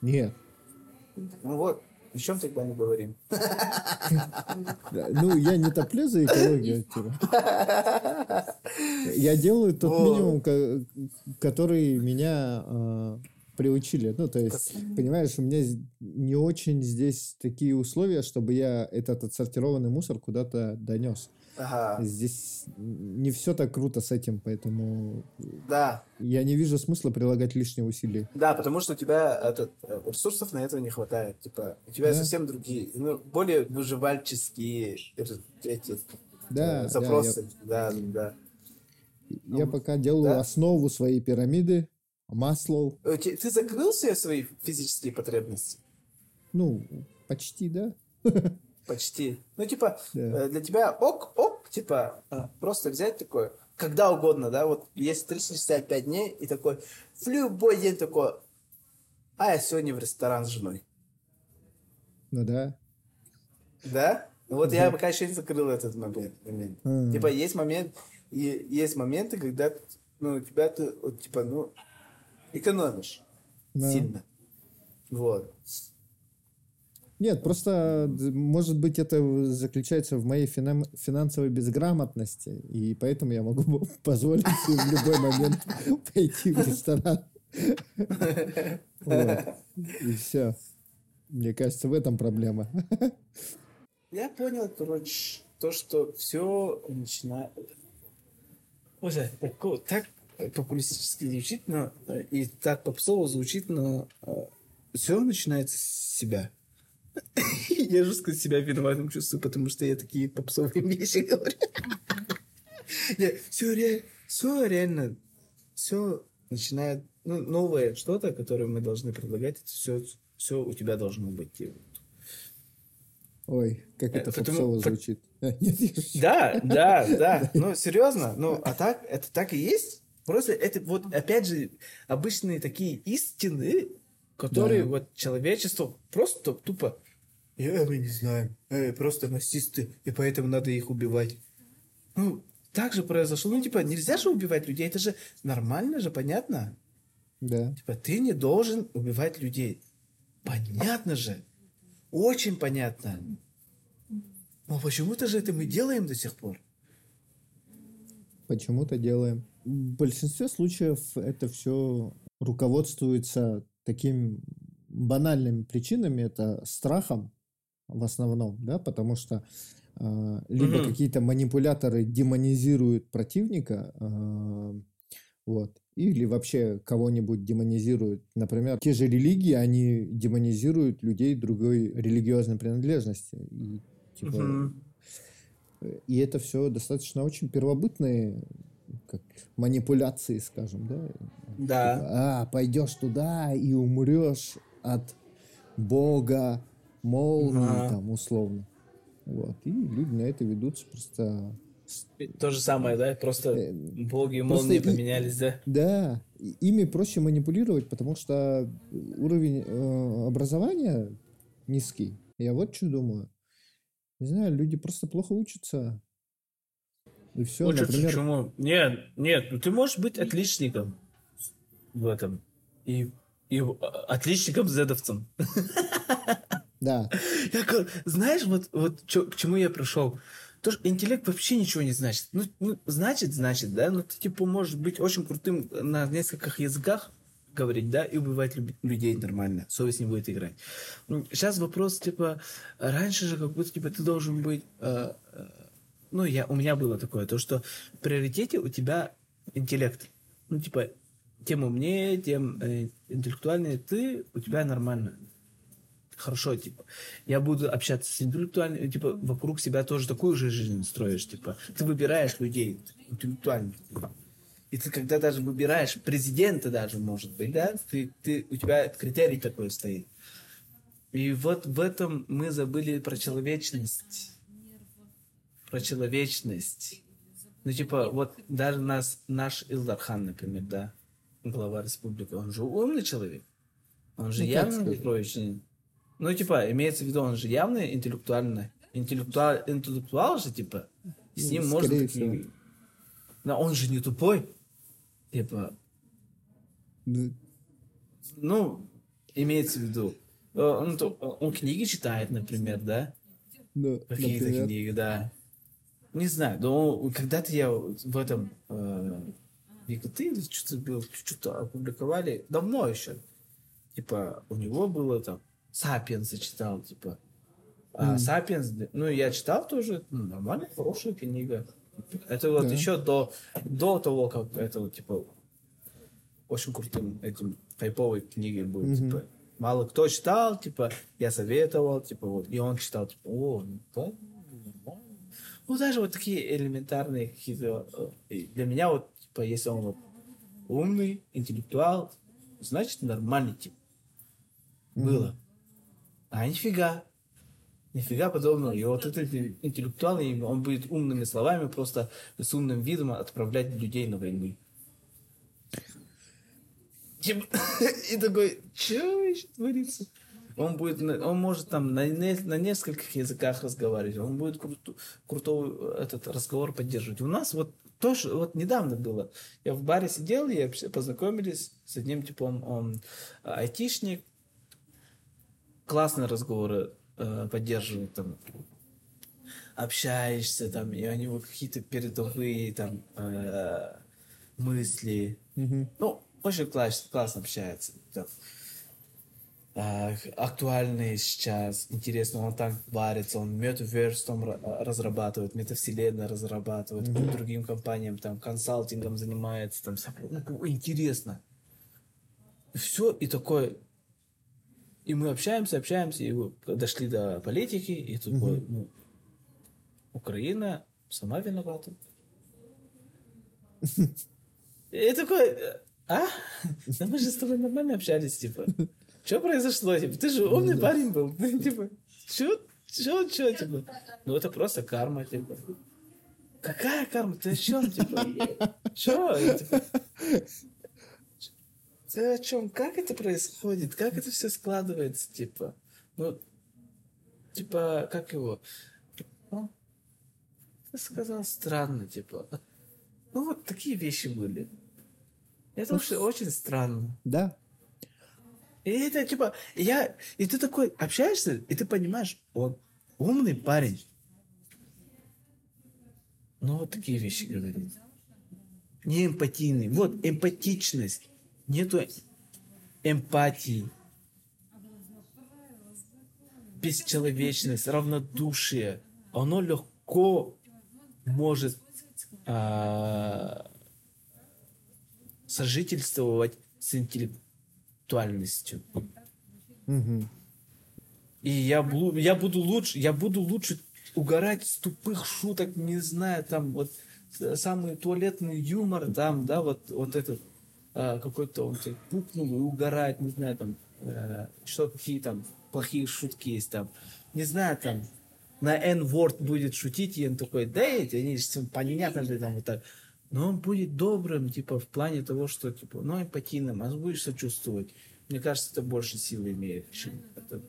Нет. Ну вот, о чем тогда не говорим? Ну, я не топлю за экологию. типа. Я делаю тот минимум, ко- который меня э, приучили. Ну, то есть, понимаешь, у меня не очень здесь такие условия, чтобы я этот отсортированный мусор куда-то донес. Ага, Здесь не все так круто с этим, поэтому да. я не вижу смысла прилагать лишние усилия. Да, потому что у тебя этот, э, ресурсов на это не хватает. Типа, у тебя Да. совсем другие, ну, более выживальческие эти, эти, Да, э, да, запросы. Да, да. Я пока делаю Да. основу своей пирамиды, Маслоу. Э, те- Ты закрыл все свои физические потребности? Ну, почти, да. [laughs] Почти. Ну, типа, Да. э, для тебя ок, ок, типа, э, просто взять такое, когда угодно, да, вот есть 365 дней, и такой, в любой день такой, а я сегодня в ресторан с женой. Ну да. Да? Ну Вот я пока еще не закрыл этот момент. момент. М. Типа есть момент, и есть моменты, когда ну, у тебя ты, вот, типа, ну, экономишь Да. сильно. Вот. Нет, просто, д- может быть, это заключается в моей финам- финансовой безграмотности, и поэтому я могу [laughs] позволить себе в любой момент [laughs] пойти в ресторан. [laughs] Вот. И все. Мне кажется, в этом проблема. Я понял, короче, то, что все начинает... Боже, тако- так популистически звучит, но э, и так попсово звучит, но все начинается с себя. [laughs] Я жестко себя виноватым чувствую, потому что я такие попсовые [laughs] вещи говорю. Все, все реально, все начинает, ну, новое что-то, которое мы должны предлагать, все, все у тебя должно быть. Ой, как Э, это потому- попсово по- звучит. А. Да, да, [laughs] да. Ну, серьезно. Ну, а так, это так и есть. Просто это вот, опять же, обычные такие истины, которые Да. вот человечество просто тупо «Я, мы не знаем, э, просто расисты, и поэтому надо их убивать. Ну, так же произошло. Ну, типа, нельзя же убивать людей, это же нормально же, понятно? Да. Типа, ты не должен убивать людей. Понятно же. Очень понятно. Но почему-то же это мы делаем до сих пор. Почему-то делаем. В большинстве случаев это все руководствуется такими банальными причинами, это страхом в основном, да, потому что э, либо Мгм. какие-то манипуляторы демонизируют противника, э, вот, или вообще кого-нибудь демонизируют. Например, те же религии, они демонизируют людей другой религиозной принадлежности. И, типа, Мгм. и это все достаточно очень первобытные как манипуляции, скажем, да? Да. Типа, а, пойдешь туда и умрешь от Бога, молнии, Ага. там, условно. Вот. И люди на это ведутся просто... То же самое, да? Просто Э, боги и просто молнии и- поменялись, да? Да, и- ими проще манипулировать, потому что уровень э, образования низкий. Я вот что думаю. Не знаю, люди просто плохо учатся. И все, Учатся например... чему? Нет, нет, ну ты можешь быть отличником в этом. И, и а, отличником зедовцем. [laughs] Да, Я знаешь, вот, вот чё- к чему я пришел? То, что интеллект вообще ничего не значит. Ну, ну, значит, значит, да, но ты, типа, можешь быть очень крутым на нескольких языках, говорить, да, и убивать людей нормально. Совесть не будет играть. Сейчас вопрос, типа, раньше же как будто, типа, ты должен быть... э, э, ну, я, у меня было такое, то, что в приоритете у тебя интеллект. Ну, типа, тем умнее, тем э, интеллектуальнее ты, у тебя нормально. Хорошо, типа, я буду общаться с интеллектуальными, типа, вокруг себя тоже такую же жизнь строишь, типа, ты выбираешь людей интеллектуальных. И ты когда даже выбираешь президента даже, может быть, да, ты, ты, у тебя критерий такой стоит. И вот в этом мы забыли про человечность. Про человечность. Ну, типа, вот даже нас, наш Илдархан, например, да, глава республики, он же умный человек. Он же ну, явно очень... Ну, типа, имеется в виду, он же явно интеллектуальный. Интеллектуал, интеллектуал же, типа, с ним Скорее можно такие... Но он же не тупой. Типа... Ну, ну имеется в виду. Э, он, он книги читает, например, да? Да, Какие-то книги, да. Не знаю, но когда-то я в этом э, ты или что-то что-то опубликовали давно еще. Типа, у него было там Сапиенс читал, типа. А Сапиенс, ну, я читал тоже, ну, нормально, хорошая книга. Это вот да. еще до, до того, как это вот, типа, очень крутым этим хайповой книгой будет, mm типа. Мало кто читал, типа, я советовал, типа, вот, и он читал, типа, о, ну, да, ну, даже вот такие элементарные какие-то... Э, для меня вот, типа, если он вот умный, интеллектуал, значит, нормальный тип. Было. А нифига. Нифига подобного. И вот этот интеллектуал, он будет умными словами, просто с умным видом отправлять людей на войну. [coughs] И такой, что еще творится? Он будет, он может там на, на нескольких языках разговаривать, он будет крут, крутой этот разговор поддерживать. У нас вот тоже, вот недавно было, я в баре сидел, и познакомились с одним типом, он айтишник, классные разговоры э, поддерживает, там, общаешься, там, и у него какие-то передовые там э, мысли. Mm-hmm. Ну, очень классно, классно общается. Там актуальные сейчас, интересно, он так варится, он Metaverse там разрабатывает, метавселенная разрабатывает, mm-hmm. другим компаниям там консалтингом занимается, там ну, интересно. Все и такое, и мы общаемся, общаемся, и дошли до политики, и такой, mm-hmm. ну, Украина сама виновата. И такой, а? Да мы же с тобой нормально общались, типа. Что произошло? Типа, ты же умный парень был. [laughs] типа, что? Что, что, типа? Ну, это просто карма, типа. Какая карма? Ты о чем, типа? Что? Ты о чем? Как это происходит? Как это все складывается, типа? Ну, типа, как его? Ну, ты сказал странно, типа. Ну, вот такие вещи были. Это уж очень странно. Да. И это типа, я, и ты такой общаешься, и ты понимаешь, он умный парень. Ну, вот такие вещи говорит. Не эмпатийный. Вот эмпатичность. Нету эмпатии. Бесчеловечность, равнодушие. Оно легко может а, сожительствовать с интеллектуальностью. Угу. И я, буду, я буду лучше, я буду лучше угорать с тупых шуток, не знаю, там вот самый туалетный юмор, там, да, вот, вот этот какой-то он тебе пукнул и угорает, не знаю, там, а, что какие там плохие шутки есть там, не знаю, там, на N-word будет шутить, и он такой, да, эти, они понятно ли там вот так. Но он будет добрым, типа, в плане того, что, типа, ну, эмпатийным, а будешь сочувствовать. Мне кажется, это больше силы имеет, чем, это,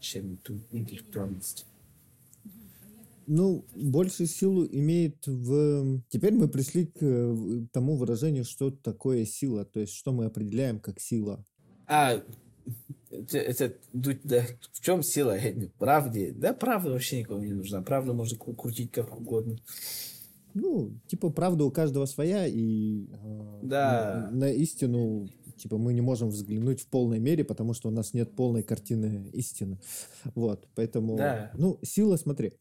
чем ту интеллектуальность. Ну, больше силу имеет в... Теперь мы пришли к э, тому выражению, что такое сила, то есть что мы определяем как сила. А, это, это да, в чем сила? Правде? Да, правда вообще никому не нужна. Правда можно крутить как угодно. Ну, типа, правда у каждого своя, и э, да. на, на истину, типа, мы не можем взглянуть в полной мере, потому что у нас нет полной картины истины. Вот, поэтому, да. ну, сила, смотри,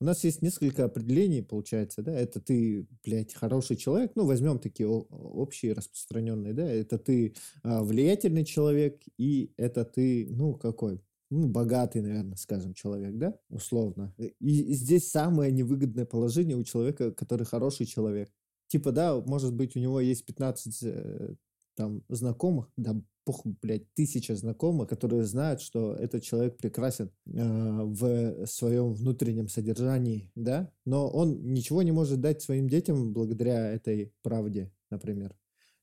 у нас есть несколько определений, получается, да, это ты, блядь, хороший человек, ну, возьмем такие общие, распространенные, да, это ты а, влиятельный человек, и это ты, ну, какой, ну, богатый, наверное, скажем, человек, да, условно. И здесь самое невыгодное положение у человека, который хороший человек. Типа, да, может быть, у него есть 15 э, там знакомых, да, похуй, блядь, тысяча знакомых, которые знают, что этот человек прекрасен э, в своем внутреннем содержании, да, но он ничего не может дать своим детям благодаря этой правде, например.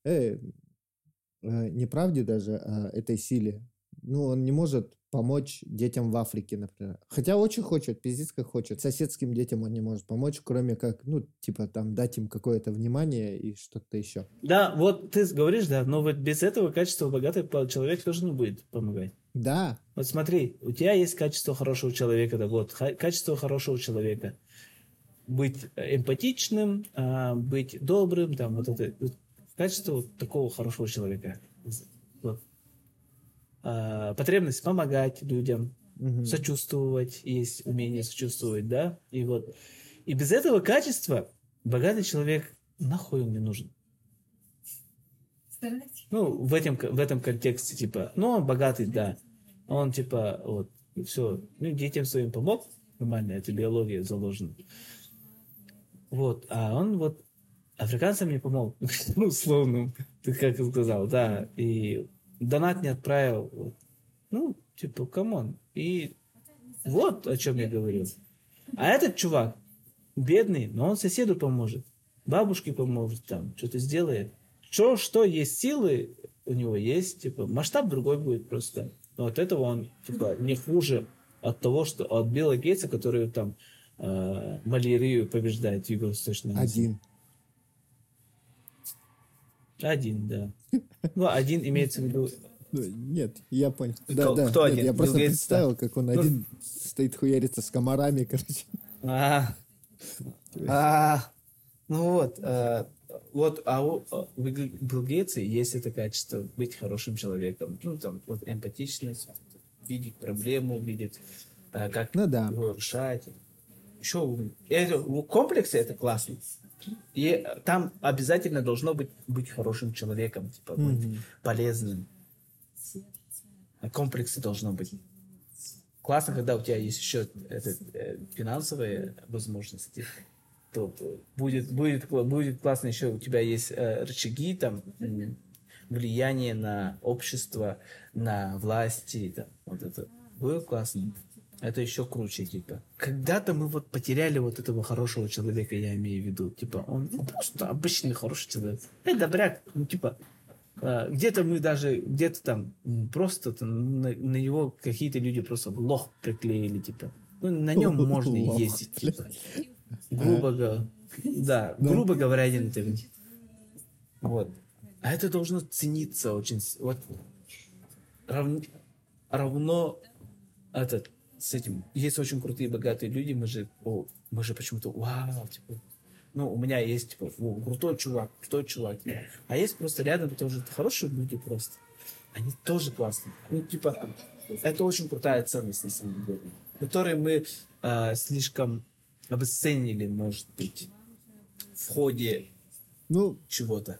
Э, э, не правде даже, а этой силе. Ну, он не может помочь детям в Африке, например. Хотя очень хочет, пиздец как хочет. Соседским детям он не может помочь, кроме как, ну, типа, там, дать им какое-то внимание и что-то еще. Да, вот ты говоришь, да, но вот без этого качества богатый человек тоже не будет помогать. Да. Вот смотри, у тебя есть качество хорошего человека, да, вот, качество хорошего человека. Быть эмпатичным, а, быть добрым, там, вот это, качество вот такого хорошего человека. Э, потребность помогать людям, угу. сочувствовать, есть умение сочувствовать, да, и вот. И без этого качества богатый человек нахуй он не нужен. Ну, в этом, в этом контексте, типа, ну, он богатый, да. Он, типа, вот, все, ну, детям своим помог, нормально, это биология заложена. Вот, а он вот африканцам не помог, ну, [laughs] условно, ты как сказал, да, и донат не отправил. Ну, типа, come on. И вот о чем я говорил. А этот чувак бедный, но он соседу поможет. Бабушке поможет там, что-то сделает. Что, что есть силы, у него есть, типа, масштаб другой будет просто. Но от этого он, типа, не хуже от того, что от Билла Гейтса, который там э, малярию побеждает в Юго-Восточной Азии. Один. Один, да. [laughs] Ну, один имеется в виду... Ну, нет, я понял. Да, кто, да, кто нет, один? Я просто Билл представил, как он ну... один стоит хуярится с комарами, короче. А, а, ну вот, а, вот, а у, у Билл Гейтса есть это качество быть хорошим человеком. Ну, там, вот эмпатичность, видеть проблему, видеть, а, как ну, да. его решать. Еще это, в комплексе это классно. И там обязательно должно быть, быть хорошим человеком, типа, быть mm-hmm. полезным. Комплексы должно быть. Классно, когда у тебя есть еще это, э, финансовые возможности. То будет, будет, будет классно еще у тебя есть э, рычаги, там, влияние на общество, на власти. Там, вот это будет классно. Это еще круче, типа. Когда-то мы вот потеряли вот этого хорошего человека, я имею в виду. Типа, он ну, просто обычный хороший человек. Это добряк, ну, типа, а, где-то мы даже, где-то там просто там, на, на него какие-то люди просто лох приклеили, типа. Ну, на нем можно ездить, типа. Грубо говоря. Да, грубо говоря, один Вот. А это должно цениться очень. Вот равно, равно этот с этим. Есть очень крутые, богатые люди, мы же, о, мы же почему-то, вау, типа, ну, у меня есть, типа, о, крутой чувак, крутой чувак. А есть просто рядом тоже хорошие люди просто. Они тоже классные. Ну, типа, это очень крутая ценность, на самом деле, которую мы э, слишком обесценили, может быть, в ходе ну, чего-то.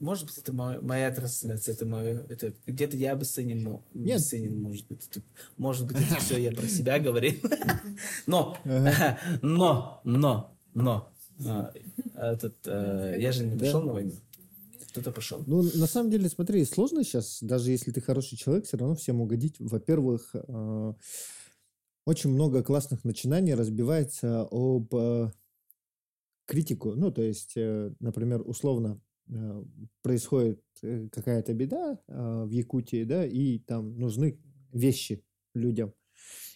Может быть, это моя, моя трансляция, это мое, это где-то я обесценен, но Нет. обесценен, может быть, это, может быть, это все я про себя говорил. [laughs] Но, [laughs] но, но, но, а, этот, э, я же не пришел на войну. Кто-то пошел. Ну, на самом деле, смотри, сложно сейчас, даже если ты хороший человек, все равно всем угодить. Во-первых, э, очень много классных начинаний разбивается об э, критику. Ну, то есть, например, условно, происходит э, какая-то беда а, в Якутии, да, и там нужны вещи людям.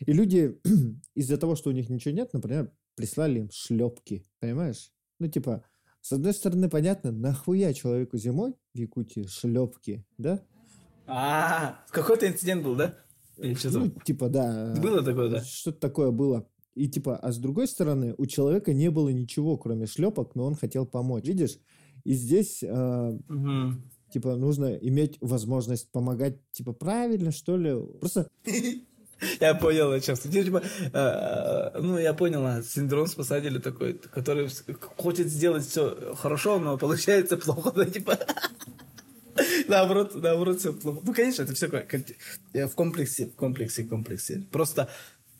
И люди [clears throat] из-за того, что у них ничего нет, например, прислали им шлепки, понимаешь? Ну, типа, с одной стороны, понятно, нахуя человеку зимой в Якутии шлепки, да? А, какой-то инцидент был, да? Ну, типа, да. Было такое, да? Что-то такое было. И типа, а с другой стороны, у человека не было ничего, кроме шлепок, но он хотел помочь. Видишь, и здесь, э, угу. типа, нужно иметь возможность помогать, типа, правильно, что ли. Просто [laughs] Я понял, о чем. Типа, э, ну, я понял, синдром спасателя такой, который хочет сделать все хорошо, но получается плохо, да, типа. [laughs] Наоборот, наоборот, все плохо. Ну, конечно, это все в комплексе, в комплексе, в комплексе. Просто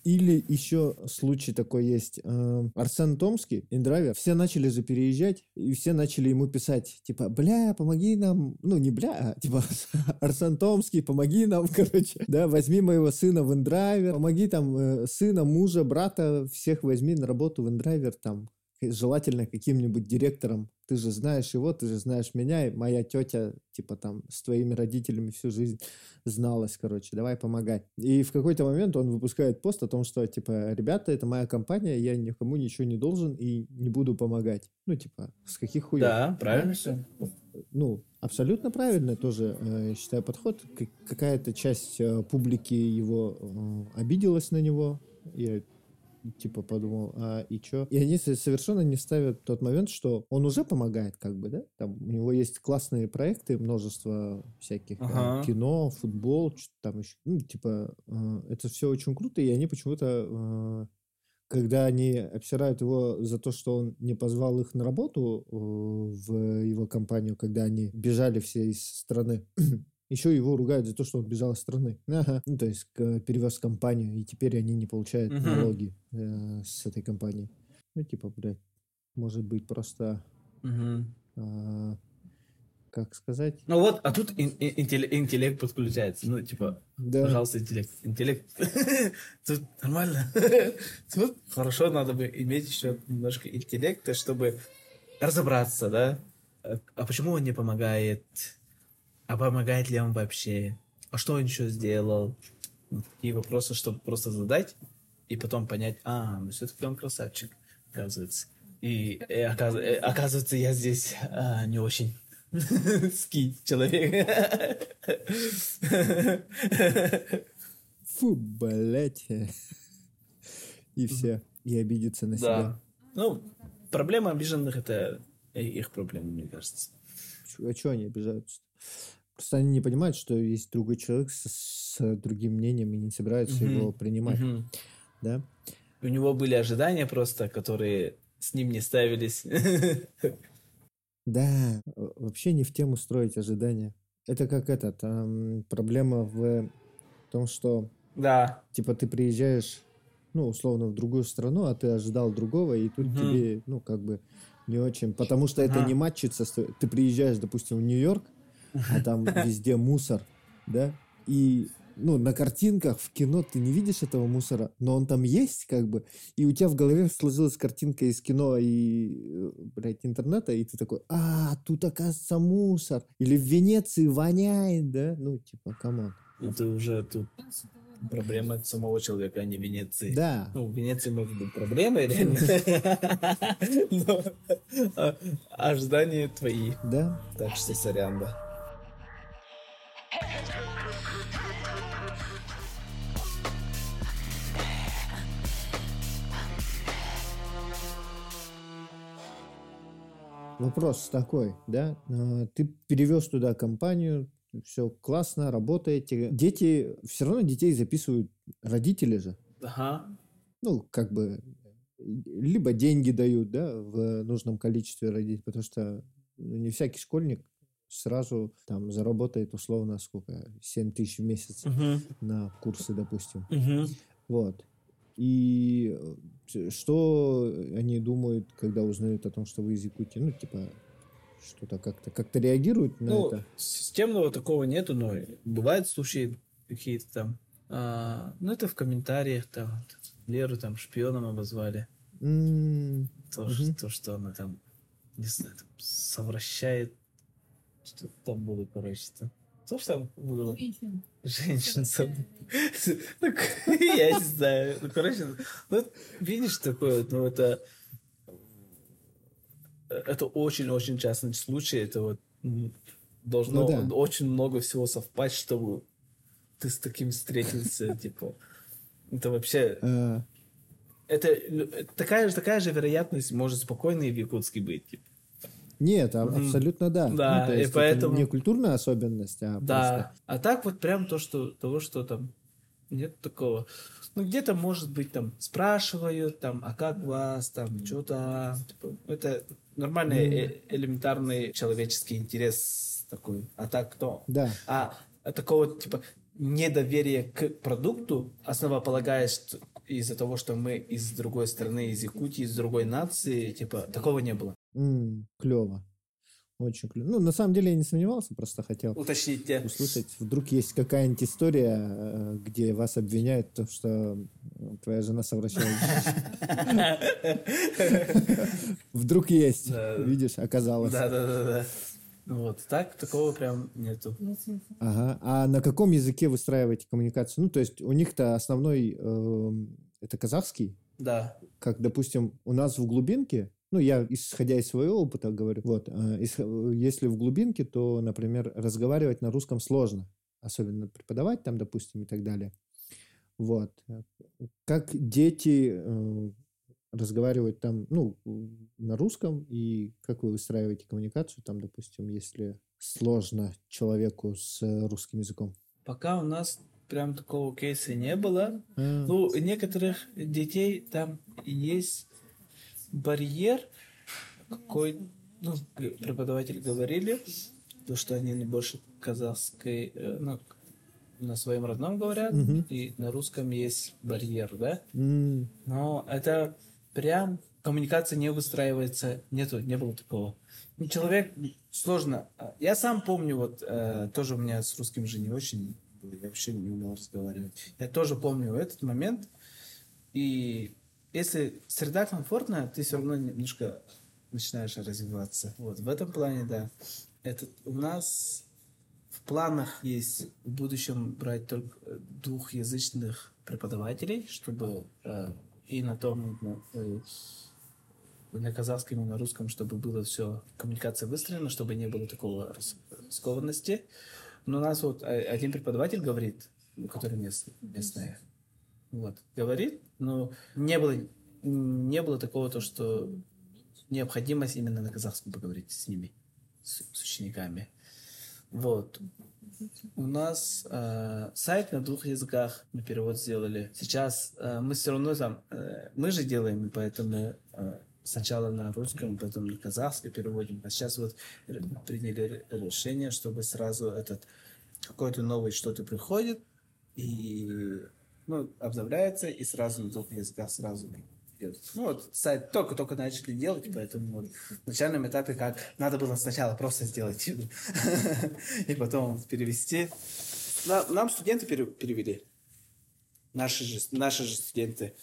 или еще случай такой есть. Э, Арсен Томский, индрайвер, все начали же переезжать, и все начали ему писать, типа, бля, помоги нам, ну, не бля, а типа, [laughs] Арсен Томский, помоги нам, [laughs] короче, да, возьми моего сына в inDriver, помоги там э, сына, мужа, брата, всех возьми на работу в inDriver, там, желательно каким-нибудь директором. Ты же знаешь его, ты же знаешь меня, и моя тетя, типа там, с твоими родителями всю жизнь зналась, короче, давай помогать. И в какой-то момент он выпускает пост о том, что, типа, ребята, это моя компания, я никому ничего не должен и не буду помогать. Ну, типа, с каких хуев? Да, правильно все. Ну, абсолютно правильно тоже, э, считаю, подход. Какая-то часть э, публики его э, обиделась на него, я типа подумал, а и чё? И они совершенно не ставят тот момент, что он уже помогает, как бы, да? Там у него есть классные проекты, множество всяких ага. кино, футбол, что там еще, ну, типа, э, это все очень круто, и они почему-то э, когда они обсирают его за то, что он не позвал их на работу э, в его компанию, когда они бежали все из страны, еще его ругают за то, что он бежал из страны. Ага. Ну, то есть перевез компанию, и теперь они не получают угу. налоги э, с этой компании. Ну, типа, блядь, может быть, просто... Угу. Э, как сказать? Ну вот, а тут ин- интеллект, интеллект подключается. Ну, типа, да. пожалуйста, интеллект. Интеллект. [laughs] Тут нормально. [laughs] Тут хорошо, надо бы иметь еще немножко интеллекта, чтобы разобраться, да? А, а почему он не помогает? А помогает ли он вообще? А что он еще сделал? Такие вопросы, чтобы просто задать и потом понять, а, ну все-таки он красавчик, оказывается. И, и оказ, оказывается, я здесь а, не очень [laughs] ски человек. Фу, блять. И все. И обидеться на себя. Ну, проблема обиженных это их проблема, мне кажется. А что они обижаются? Просто они не понимают, что есть другой человек с, с другим мнением и не собираются угу. его принимать. Угу. Да? У него были ожидания просто, которые с ним не ставились. [laughs] Да, вообще не в тему строить ожидания. Это как это, там проблема в том, что да. типа ты приезжаешь, ну, условно, в другую страну, а ты ожидал другого, и тут угу. тебе, ну, как бы не очень. Потому что ага. это не матчится. Ты приезжаешь, допустим, в Нью-Йорк, а там везде мусор, да, и ну, на картинках в кино ты не видишь этого мусора, но он там есть, как бы, и у тебя в голове сложилась картинка из кино и, э, блядь, интернета, и ты такой, а, тут, оказывается, мусор. Или в Венеции воняет, да? Ну, типа, come on. Это уже тут проблема самого человека, а не Венеции. Да. Ну, в Венеции может быть проблемы, [laughs] но ожидания твои. Да. Так что сорян, да. Вопрос такой, да? А, ты перевез туда компанию, все классно, работаете. Дети, все равно детей записывают родители же. Ага. Ну, как бы, либо деньги дают, да, в нужном количестве родителей, потому что ну, не всякий школьник сразу там заработает условно сколько, 7 тысяч в месяц uh-huh. на курсы, допустим. Uh-huh. Вот. И э, что они думают, когда узнают о том, что вы из Якутии? Ну, типа, что-то как-то как-то реагируют на ну, это? Системного такого нету, но бывают случаи какие-то там. А, ну, это в комментариях там. Леру там шпионом обозвали. Mm. То, mm-hmm. что, то, что она там, не знаю, там, совращает что там было, короче, там. Что ж там было? Женщин. Женщин. [laughs] Ну, [laughs] я не знаю. Ну, короче, ну, видишь, такое, ну, это это очень-очень частный случай. Это вот должно ну, да. очень много всего совпасть, чтобы ты с таким встретился, [laughs] типа. Это вообще... Э. Это такая же, такая же вероятность может спокойно и в Якутске быть. Типа. Нет, а, абсолютно да. Да, ну, и поэтому... не культурная особенность, а Да, просто... а так вот прям то, что, того, что там Нет такого. Ну, где-то, может быть, там спрашивают, там, а как вас, там, что там. Типа, это нормальный э- элементарный человеческий интерес такой. А так кто? Да. А такого, типа, недоверия к продукту, основополагаясь из-за того, что мы из другой страны, из Якутии, из другой нации, типа, такого не было. М, клево. Очень клево. Ну, на самом деле я не сомневался, просто хотел Уточните. услышать. Вдруг есть какая-нибудь история, э, где вас обвиняют, то, что э, твоя жена совращает. [laughs] Вдруг есть. Видишь, оказалось. Да, да, да, да. Вот, так такого прям нету. Ага. А на каком языке выстраиваете коммуникацию? Ну, то есть у них-то основной эм, это казахский, Да. как, допустим, у нас в глубинке, ну, я, исходя из своего опыта говорю, вот, э, если в глубинке, то, например, разговаривать на русском сложно, особенно преподавать там, допустим, и так далее. Вот. Как дети э, разговаривают там, ну, на русском, и как вы выстраиваете коммуникацию там, допустим, если сложно человеку с э, русским языком? Пока у нас прям такого кейса не было. А, Ну, некоторых детей там есть барьер какой, ну, преподаватели говорили, то, что они больше казахской, э, ну, на своем родном говорят, Мгм. и на русском есть барьер, да? м, Но это прям коммуникация не выстраивается, нету, не было такого. Ну, Человек сложно. Я сам помню, вот э, тоже у меня с русским же не очень было, я вообще не умел разговаривать. Я тоже помню этот момент. И если среда комфортная, ты все равно немножко начинаешь развиваться. Вот в этом плане, да. Это у нас в планах есть в будущем брать только двухязычных преподавателей, чтобы э, и на том, ну, э, на казахском, и на русском, чтобы было все, коммуникация выстроена, чтобы не было такого скованности. Но у нас вот э, один преподаватель говорит, который мест, местный, вот, говорит, но не было, не было такого, то, что необходимость именно на казахском поговорить с ними, с, с учениками. Вот. У нас э, сайт на двух языках, мы перевод сделали. Сейчас э, мы все равно там, э, мы же делаем, поэтому э, сначала на русском, потом на казахском переводим. А сейчас вот приняли решение, чтобы сразу этот какой-то новый что-то приходит и ну, обновляется, и сразу на двух языках сразу. Ну вот сайт только-только начали делать, поэтому вот в начальном этапе как надо было сначала просто сделать [laughs] и потом перевести. На- Нам студенты пере- перевели. Наши же, наши же студенты.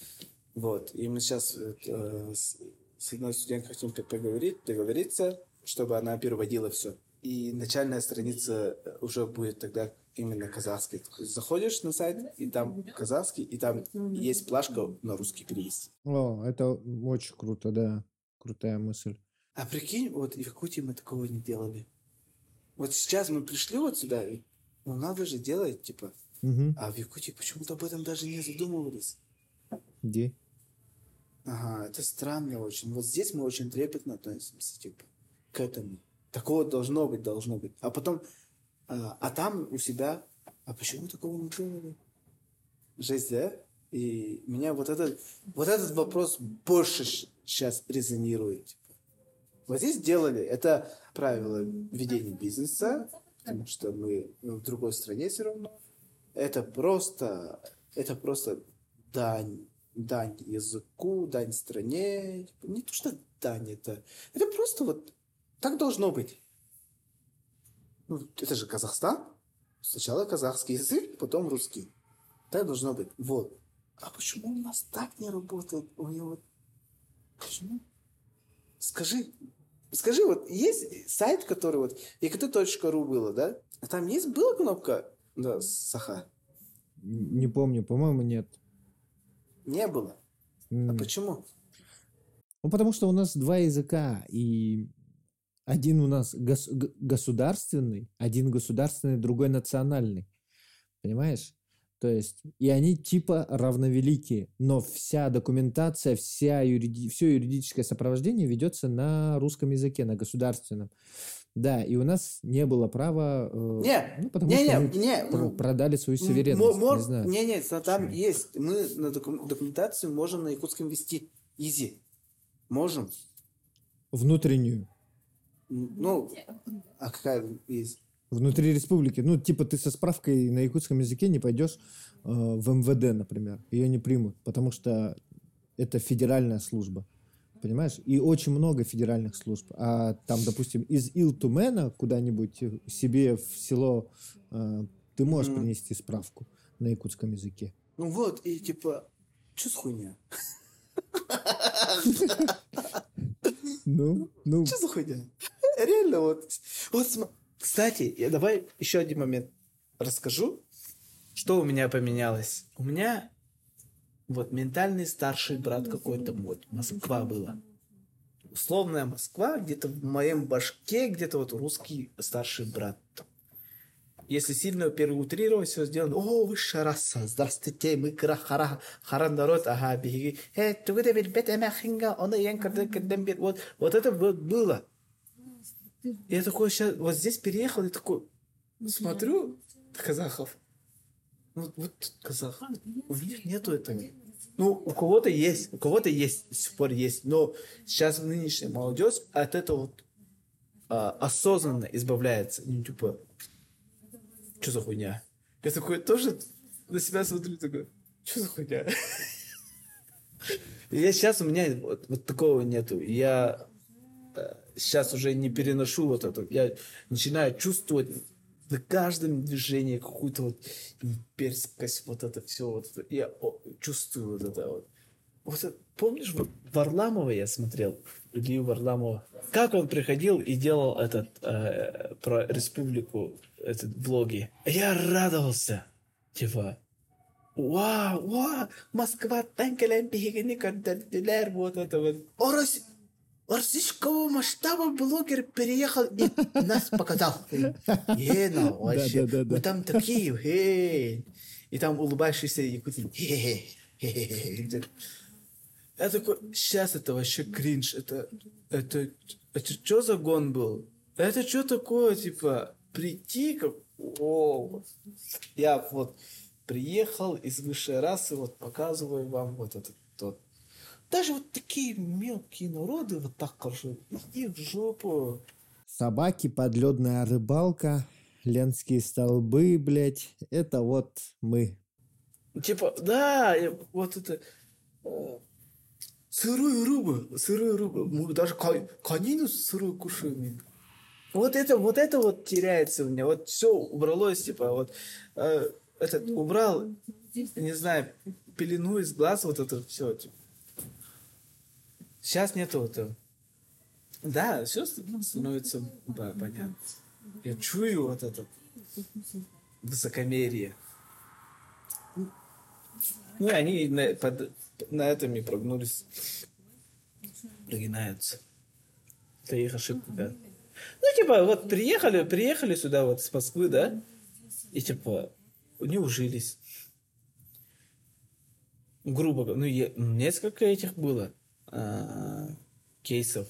Вот. И мы сейчас э, с, с одной студенткой хотим поговорить, договориться, чтобы она переводила все. И начальная страница э, уже будет тогда именно казахский. Заходишь на сайт, и там казахский, и там есть плашка на русский перевести. О, это очень круто, да. Крутая мысль. А прикинь, вот в Якутии мы такого не делали. Вот сейчас мы пришли вот сюда, ну надо же делать, типа. Мгм. А в Якутии почему-то об этом даже не задумывались. Где? Ага, это странно очень. Вот здесь мы очень трепетно относимся, типа, к этому. Такого должно быть, должно быть. А потом, а, а там у себя, а почему такого не делали? Жесть, да? И меня вот этот, вот этот вопрос больше сейчас резонирует. Вот здесь делали, это правило ведения бизнеса, потому что мы в другой стране все равно. Это просто, это просто дань, дань языку, дань стране. Не то, что дань, это, это просто вот так должно быть. Ну, это же Казахстан. Сначала казахский язык, потом русский. Так должно быть. Вот. А почему у нас так не работает? У меня вот... Почему? Скажи. Скажи, вот есть сайт, который вот... Якты.ру было, да? А там есть была кнопка да, Саха? Не помню, по-моему, нет. Не было. А М. почему? Ну, потому что у нас два языка, и один у нас гос- государственный, один государственный, другой национальный. Понимаешь? То есть, и они типа равновеликие, но вся документация, вся юриди... все юридическое сопровождение ведется на русском языке, на государственном. Да, и у нас не было права, э, Не, ну, потому не, что не, мы не, пр- ну, продали свою суверенность. мо- не знаю. Не, не, там Почему? есть. Мы на доку- документацию можем на якутском вести. Изи. Можем. Внутреннюю. Ну, а какая есть? Внутри республики. Ну, типа ты со справкой на якутском языке не пойдешь э, в МВД, например. Ее не примут, потому что это федеральная служба. Понимаешь? И очень много федеральных служб. А там, допустим, из Илтумена куда-нибудь себе в село э, ты можешь Мгм. принести справку на якутском языке. Ну вот, и типа, что за хуйня? [laughs] Ну, ну, Что за хуйня? Реально вот. Вот, кстати, я давай еще один момент расскажу. Что у меня поменялось? У меня вот ментальный старший брат какой-то вот, Москва была. Условная Москва, где-то в моем башке, где-то вот русский старший брат. Если сильно переутрировать, все сделано. О, высшая раса, здравствуйте, мы кра хара, хара народ, ага, беги. Э, тугда бет эме хинга, он ян карден карден бит. Вот, вот это вот было. Я такой сейчас, вот здесь переехал, и такой, ну, смотрю, казахов. Вот тут казах. У них нету этого. Ну, у кого-то есть, у кого-то есть, до сих пор есть. Но сейчас нынешняя молодежь от этого вот, а, осознанно избавляется. Ну, типа, что за хуйня? Я такой тоже на себя смотрю, такой, что за хуйня? [laughs] Я сейчас у меня вот, вот такого нету. Я сейчас уже не переношу вот это. Я начинаю чувствовать на каждом движении какую-то вот имперскость, вот это все. Вот это. Я о, чувствую вот это вот. Вот это- помнишь, вот Варламова я смотрел, Илью Варламова, как он приходил и делал этот э, про республику, этот влоги. Я радовался, типа, вау, вау, Москва, вот это вот. О, Рос- российского масштаба блогер переехал и [laughs] нас показал. Ена, вообще, Да-да-да-да. мы там такие, эй. И там улыбающийся якутин. Я такой, сейчас это вообще кринж. Это, это, это что за гон был? Это что такое, типа, прийти как... О, я вот приехал из высшей расы, вот показываю вам вот этот тот. Даже вот такие мелкие народы вот так хорошо. Иди в жопу. собаки, подледная рыбалка, ленские столбы, блядь. Это вот мы. Типа, да, вот это... э, Сырую рыбу, сырую рыбу. Мы даже конину сырую кушаем. Вот это, вот это вот теряется у меня. Вот все убралось, типа, вот э, этот убрал, не знаю, пелену из глаз, вот это все. Типа. Сейчас нету этого. Да, все становится да, понятно. Я чую вот это высокомерие. Ну, и они на, под- на этом и прогнулись. Прогинаются. Это их ошибка, да. Ну, типа, вот приехали, приехали сюда вот с Москвы, да? И, типа, не ужились. Грубо говоря. Ну, я- несколько этих было а, кейсов.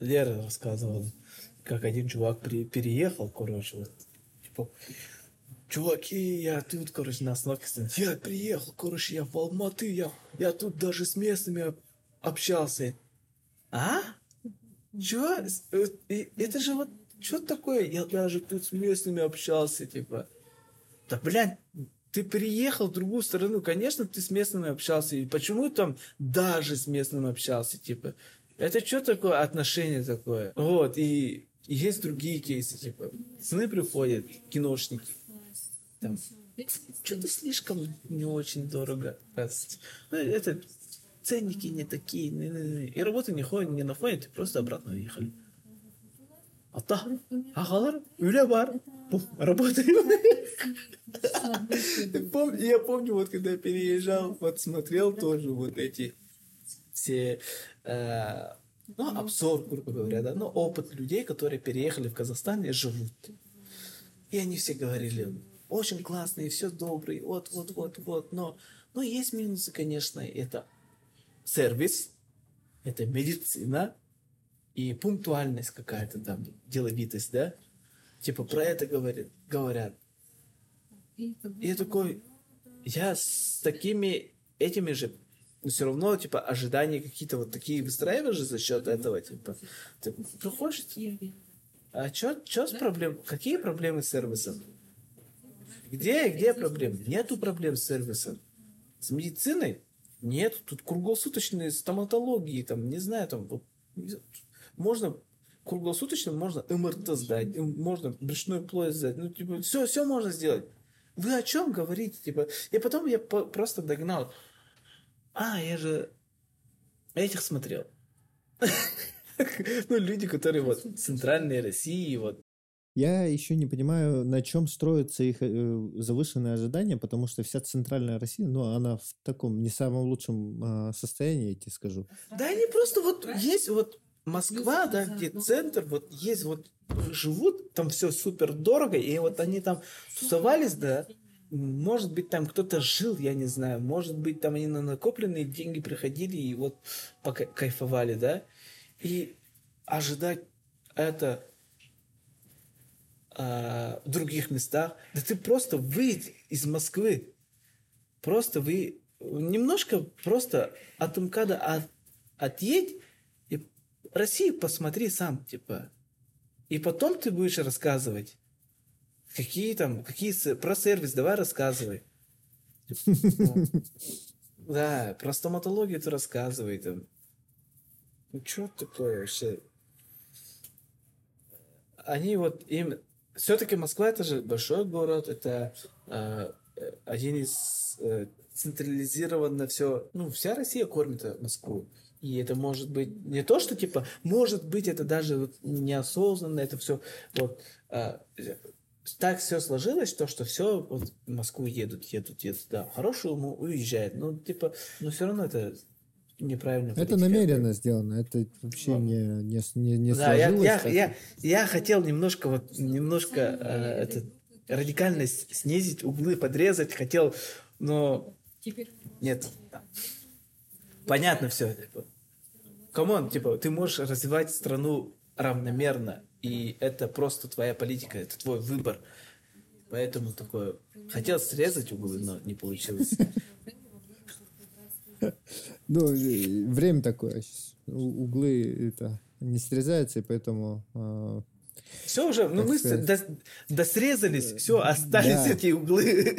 Лера рассказывала, как один чувак при- переехал, короче, вот, типа, Чуваки, я тут, короче, на остановке стою. Я приехал, короче, я в Алматы, я, я тут даже с местными об- общался. А? Чё? Э, Это же вот, что такое? Я даже тут с местными общался, типа. Да, блядь, ты приехал в другую страну, конечно, ты с местными общался. И почему там даже с местными общался, типа? Это что такое отношение такое? Вот, и, и есть другие кейсы, типа, сны приходят, киношники, там, что-то слишком не очень дорого. Ну, это ценники не такие. И работа не ходит, не находит, просто обратно уехали. Ата, ағалар үйле бар. Пом- Я помню, вот когда переезжал, вот смотрел тоже вот эти все, э, ну, обзор, грубо говоря, да, ну, опыт людей, которые переехали в Казахстан и живут. И они все говорили, очень классные, все добрые, вот, вот, вот, вот, но, но есть минусы, конечно, это сервис, это медицина, и пунктуальность какая-то там, деловитость, да? Типа про это говорят, говорят. И я такой, я с такими этими же, но все равно, типа, ожидания какие-то вот такие выстраиваешь же за счет этого, типа. Ты приходишь, а что с проблем? Какие проблемы с сервисом? Где, где проблемы? Нету проблем с сервисом. С медициной? Нет, тут круглосуточные стоматологии, там, не знаю, там, вот, можно круглосуточно можно МРТ сдать, можно брюшную полость сдать, ну, типа, все, все можно сделать. Вы о чем говорите? Типа, и потом я по- просто догнал. А, я же этих смотрел. [laughs] Ну, люди, которые вот в центральной России, вот. Я еще не понимаю, на чем строятся их э, завышенные ожидания, потому что вся центральная Россия, ну, она в таком не самом лучшем а, состоянии, я тебе скажу. Да они просто вот есть вот Москва, да, где центр, вот есть вот живут, там все супер дорого, и вот они там тусовались, да, может быть, там кто-то жил, я не знаю, может быть, там они на накопленные деньги приходили и вот пока кайфовали, да, и ожидать это а, в других местах, да ты просто выйдь из Москвы, просто вы немножко просто от МКАДа от, отъедь Россию посмотри сам, типа, и потом ты будешь рассказывать. Какие там, какие про сервис, давай рассказывай. Да, про стоматологию ты рассказывай там. Ну что такое вообще? Они вот им... Все-таки Москва это же большой город, это э, один из э, централизированно все... Ну, вся Россия кормит Москву. И это может быть не то, что типа, может быть, это даже вот неосознанно, это все вот э, так все сложилось, то, что все вот, в Москву едут, едут, едут, да, хорошую ему уезжает, ну, типа, но все равно это неправильно. Это намеренно сделано, это вообще не, не, не, не да, сложилось. Я, я, я, я хотел немножко, вот, немножко э, это, радикально снизить углы, подрезать, хотел, но нет. Понятно все. Come on, типа, ты можешь развивать страну равномерно, и это просто твоя политика, это твой выбор. Поэтому такое... Хотел срезать углы, но не получилось. Ну, время такое. Углы это не срезаются, и поэтому... А, все уже, ну мы досрезались, все, остались эти углы.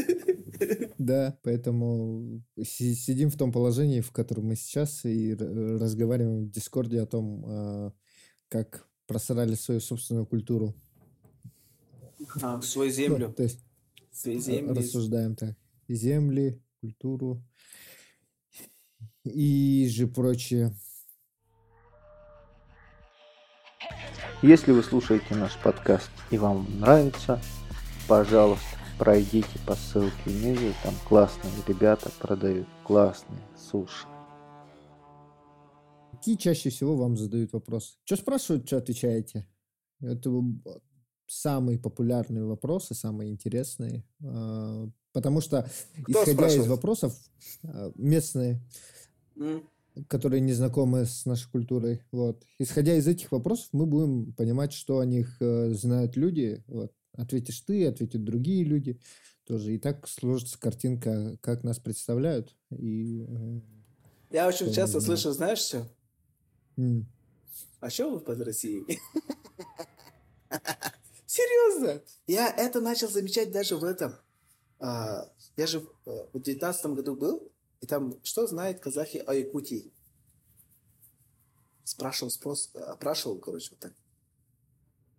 Да, поэтому сидим в том положении, в котором мы сейчас, и разговариваем в Дискорде о том, а, как просрали свою собственную культуру. А, свою землю. Ну, то есть Свои земли. рассуждаем так. Земли, культуру и же прочее. Если вы слушаете наш подкаст и вам нравится, пожалуйста, пройдите по ссылке внизу, там классные ребята продают классные суши. Какие чаще всего вам задают вопросы? Что спрашивают, что отвечаете? Это самые популярные вопросы, самые интересные. А, потому что, Кто исходя спрашивает? из вопросов, а, местные, mm. Которые не знакомы с нашей культурой, вот, исходя из этих вопросов, мы будем понимать, что о них э, знают люди. Вот. Ответишь ты, ответят другие люди тоже. И так сложится картинка, как нас представляют. И, э, Я очень часто слышу, знаешь, что? Mm. А что вы под Россией? [laughs] Серьезно? Я это начал замечать даже в этом. А, я же э, в девятнадцатом году был, и там что знает казахи о Якутии? Спрашивал, спрос, опрашивал, короче, вот так.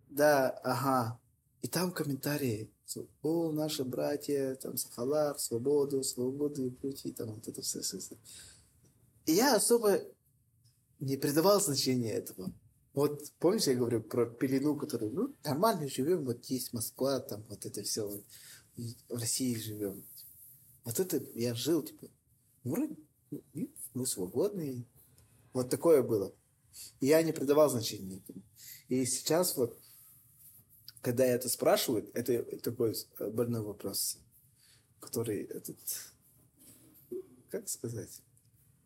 Да, ага. И там комментарии. О, наши братья, там, Сахалар, свободу, свободу Якутии, там вот это все, все, все. И я особо не придавал значения этого. Вот помнишь, я говорю про пелену, которую, ну, нормально живем, вот есть Москва, там вот это все, вот, в России живем. Вот это я жил, типа, вроде мы свободные. Вот такое было. И я не придавал значения этому. И сейчас вот, когда это спрашивают, это такой больной вопрос, который этот, как сказать,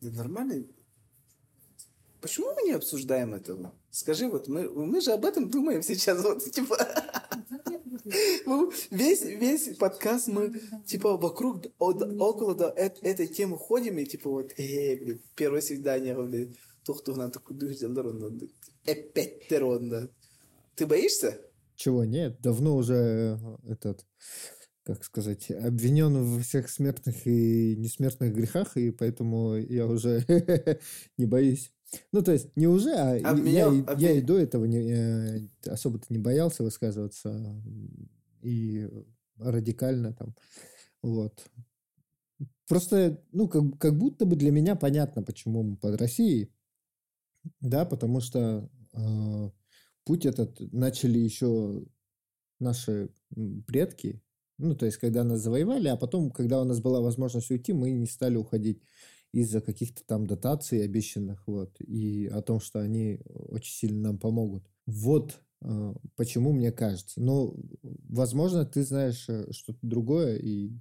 да нормальный Почему мы не обсуждаем этого? Скажи, вот мы, мы же об этом думаем сейчас, вот, типа, мы весь, весь подкаст мы, типа, вокруг, около эт- этой темы ходим, и, типа, вот, э, блин, первое свидание, блин, тухтугнан, такой, эпеттерон, Ты боишься? Чего нет? Давно уже э, этот, как сказать, обвинен во всех смертных и несмертных грехах, и поэтому я уже [laughs] не боюсь. Ну, то есть, не уже, а и- Обменял- я, и- я и обмен- до этого не, э, особо-то не боялся высказываться и радикально там. Вот. Просто, ну, как, как будто бы для меня понятно, почему мы под Россией. Да, потому что э, путь этот начали еще наши предки. Ну, то есть, когда нас завоевали, а потом, когда у нас была возможность уйти, мы не стали уходить из-за каких-то там дотаций обещанных, вот, и о том, что они очень сильно нам помогут. Вот э, почему мне кажется. Но, возможно, ты знаешь э, что-то другое, и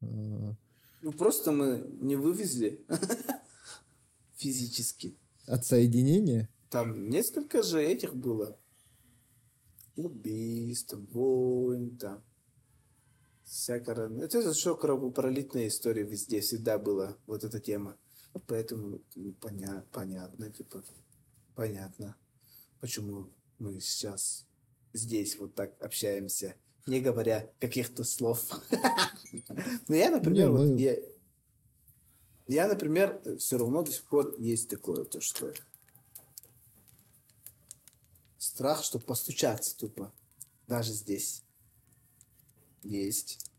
э, Ну, просто мы не вывезли [laughs] физически. отсоединение. Там несколько же этих было. Убийств, войн, там. Всякое. Это же что кровопролитная история везде всегда была, вот эта тема. Поэтому ну, поня- понятно, типа, понятно, почему мы сейчас здесь вот так общаемся, не говоря каких-то слов. Ну, я, например, вот я, я, например, все равно до сих пор есть такое, то что страх, что постучаться тупо, даже здесь. Есть.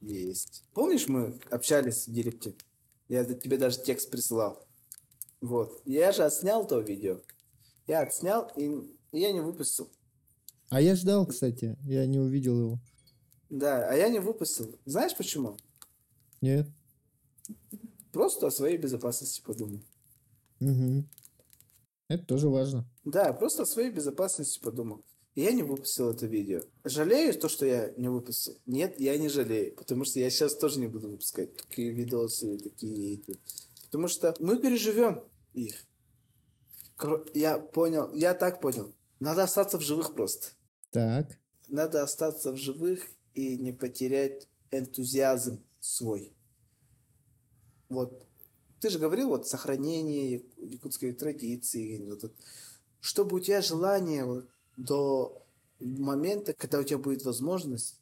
Есть. Помнишь, мы общались в директе? Я тебе даже текст присылал. Вот. Я же отснял то видео. Я отснял, и я не выпустил. А я ждал, кстати, я не увидел его. Да, а я не выпустил. Знаешь почему? Нет. Просто о своей безопасности подумал. Мгм. Это тоже важно. Да, просто о своей безопасности подумал. И я не выпустил это видео. Жалею то, что я не выпустил? Нет, я не жалею, потому что я сейчас тоже не буду выпускать такие видосы, такие эти. Потому что мы переживем их. Я понял, я так понял. Надо остаться в живых просто. Так. Надо остаться в живых и не потерять энтузиазм свой. Вот. Ты же говорил, вот, сохранение яку- якутской традиции. вот это. чтобы у тебя желание вот, до момента, когда у тебя будет возможность,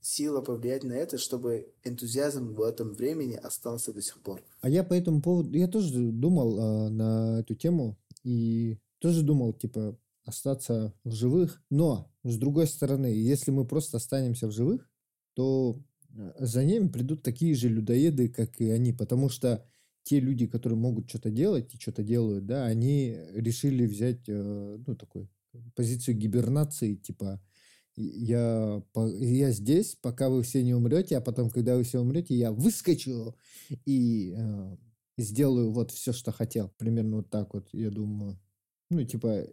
сила повлиять на это, чтобы энтузиазм в этом времени остался до сих пор. А я по этому поводу, я тоже думал а, на эту тему и тоже думал, типа, остаться в живых. Но, с другой стороны, если мы просто останемся в живых, то э, за ними придут такие же людоеды, как и они, потому что те люди, которые могут что-то делать и что-то делают, да, они решили взять, э, ну, такой позицию гибернации, типа, я, я здесь, пока вы все не умрете, а потом, когда вы все умрете, я выскочу и э, сделаю вот все, что хотел. Примерно вот так вот, я думаю. Ну, типа,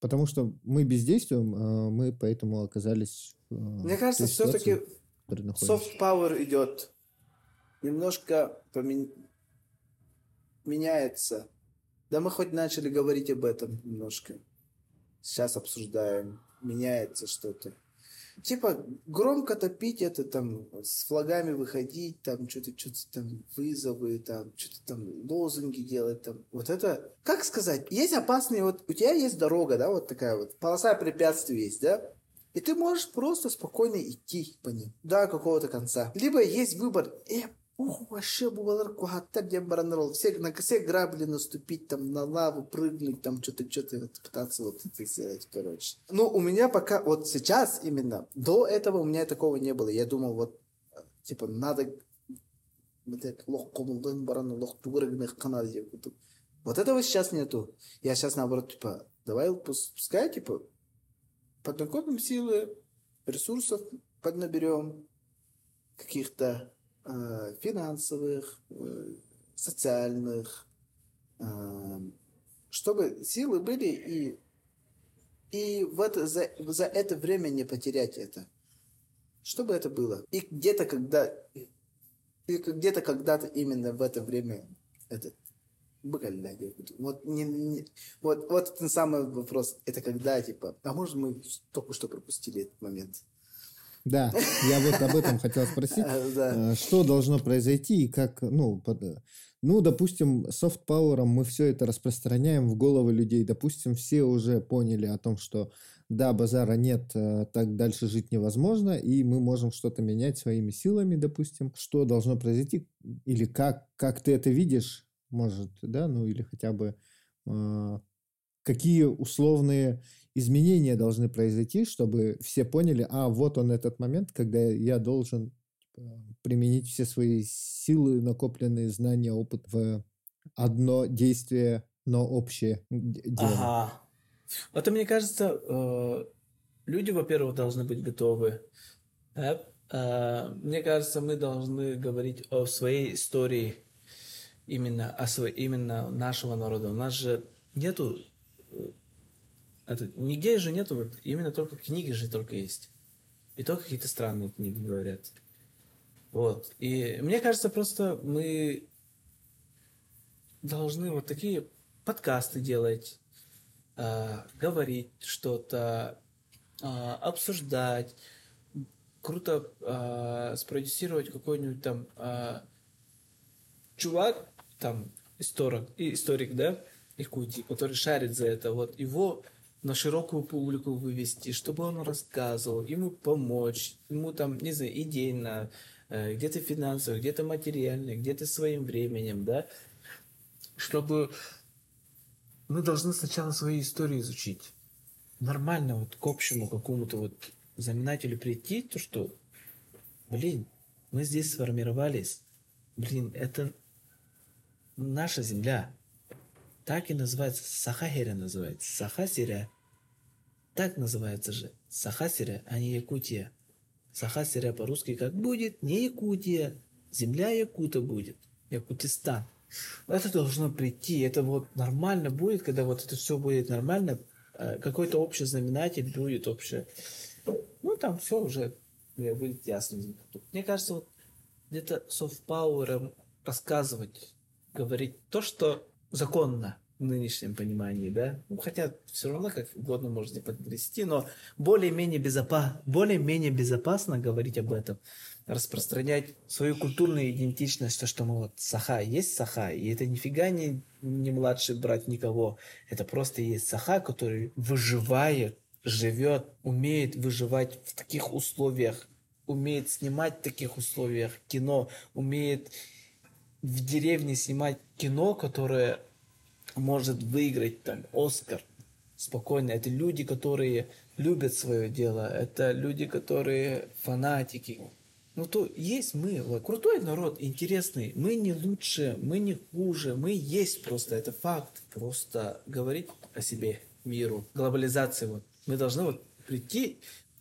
потому что мы бездействуем, а мы поэтому оказались э, Мне кажется, все-таки soft power идет. Немножко помен- меняется. Да мы хоть начали говорить об этом немножко. Сейчас обсуждаем. Меняется что-то. Типа громко топить это там, с флагами выходить, там что-то, что-то там вызовы, там что-то там лозунги делать, там. Вот это, как сказать, есть опасные, вот у тебя есть дорога, да, вот такая вот, полоса препятствий есть, да? И ты можешь просто спокойно идти по ним до какого-то конца. Либо есть выбор, э, ух, вообще булалар кухатта дембаранрол, все, на все грабли наступить, там, на лаву прыгнуть, там, что-то, что-то вот, пытаться вот это сделать, короче. Ну, у меня пока, вот сейчас именно, до этого у меня такого не было. Я думал, вот, типа, надо вот этого сейчас нету. Я сейчас наоборот, типа, давай пус- пускай, типа, поднакопим силы, ресурсов поднаберем, каких-то финансовых, э, социальных, э, чтобы силы были и и в это, за, за это время не потерять это. Чтобы это было. И где-то когда и где-то когда-то именно в это время это вот, не, не, вот, вот этот самый вопрос. Это когда, типа, а может мы только что пропустили этот момент? Да, я вот об этом хотел спросить. Э, что должно произойти и как, ну, под, ну, допустим, софт-пауэром мы все это распространяем в головы людей. Допустим, все уже поняли о том, что да, базара нет, э, так дальше жить невозможно, и мы можем что-то менять своими силами, допустим. Что должно произойти? Или как, как ты это видишь, может, да, ну или хотя бы э, какие условные изменения должны произойти, чтобы все поняли, а вот он этот момент, когда я должен типа, применить все свои силы, накопленные знания, опыт в одно действие, но общее дело. Ага. Вот мне кажется, э, люди, во-первых, должны быть готовы. Э, мне кажется, мы должны говорить о своей истории именно о своей, именно нашего народа. У нас же нету это, нигде же нету, вот, именно только книги же только есть. И то какие-то странные книги говорят. Вот. И мне кажется, просто мы должны вот такие подкасты делать, э, говорить что-то, э, обсуждать, круто э, спродюсировать какой-нибудь там э, чувак, там, историк, историк, да, Якутии, который шарит за это, вот его на широкую публику вывести, чтобы он рассказывал, ему помочь, ему там, не знаю, идейно, э, где-то финансово, где-то материально, где-то своим временем, да, чтобы мы должны сначала свои истории изучить. Нормально вот к общему какому-то вот знаменателю прийти, то что, блин, мы здесь сформировались, блин, это наша земля, так и называется, Сахахиря называется, Сахасиря так называется же. Сахасиря, а не Якутия. Сахасиря по-русски как будет? Не Якутия. Земля Якута будет. Якутистан. Это должно прийти. Это вот нормально будет, когда вот это все будет нормально. Э, какой-то общий знаменатель будет общее. Ну, там все уже будет ясно. Мне кажется, вот где-то софт-пауэром рассказывать, говорить то, что законно в нынешнем понимании, да, ну, хотя все равно как угодно можете подвести, но более-менее безопа более-менее безопасно говорить об этом, распространять свою культурную идентичность, то, что мы вот саха, есть саха, и это нифига не, не младший брат никого, это просто есть саха, который выживает, живет, умеет выживать в таких условиях, умеет снимать в таких условиях кино, умеет в деревне снимать кино, которое может выиграть там Оскар спокойно. Это люди, которые любят свое дело. Это люди, которые фанатики. Ну, то есть мы, вот, крутой народ, интересный. Мы не лучше, мы не хуже, мы есть просто, это факт. Просто говорить о себе миру, глобализации. Вот. Мы должны вот прийти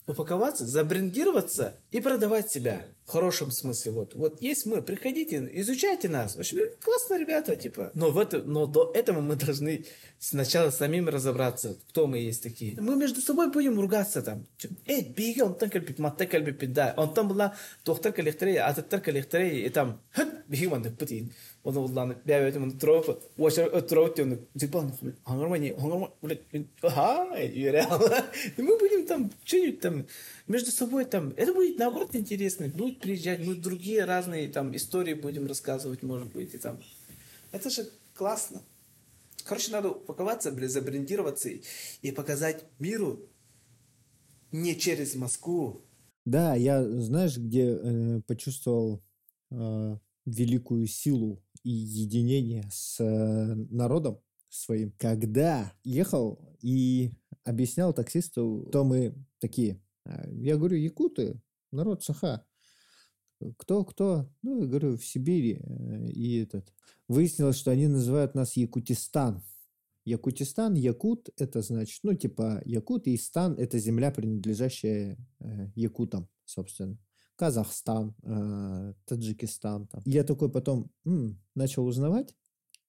упаковаться, забрендироваться и продавать себя. В хорошем смысле. Вот, вот есть мы, приходите, изучайте нас. Вообще, классно, ребята, типа. Но, в это, но до этого мы должны сначала самим разобраться, кто мы есть такие. Мы между собой будем ругаться там. Эй, биги, он там кальпит, матта кальпит, да. Он там была доктор калихтрей, а тактар калихтрей, и там, биги, он так путин. Он улланы, бәвәт, он трофа, уашар, трофа, он, типа, хангармани, хангармани, ага, реально. Мы будем там, что-нибудь там, между собой там, это будет наоборот интересно, будет приезжать, мы другие разные там истории будем рассказывать, может быть, и там. Это же классно. Короче, надо упаковаться, забрендироваться и показать миру не через Москву. Да, я, знаешь, где э, почувствовал э, великую силу и единение с э, народом своим, когда ехал и объяснял таксисту, кто мы такие. А, я говорю, якуты, народ Саха. Кто, кто? Ну, я говорю, в Сибири. Э, и этот. Выяснилось, что они называют нас Якутистан. Якутистан, Якут, это значит, ну, типа, Якут и Стан – это земля, принадлежащая э, якутам, собственно. Казахстан, э, Таджикистан. Там. Я такой потом м, начал узнавать,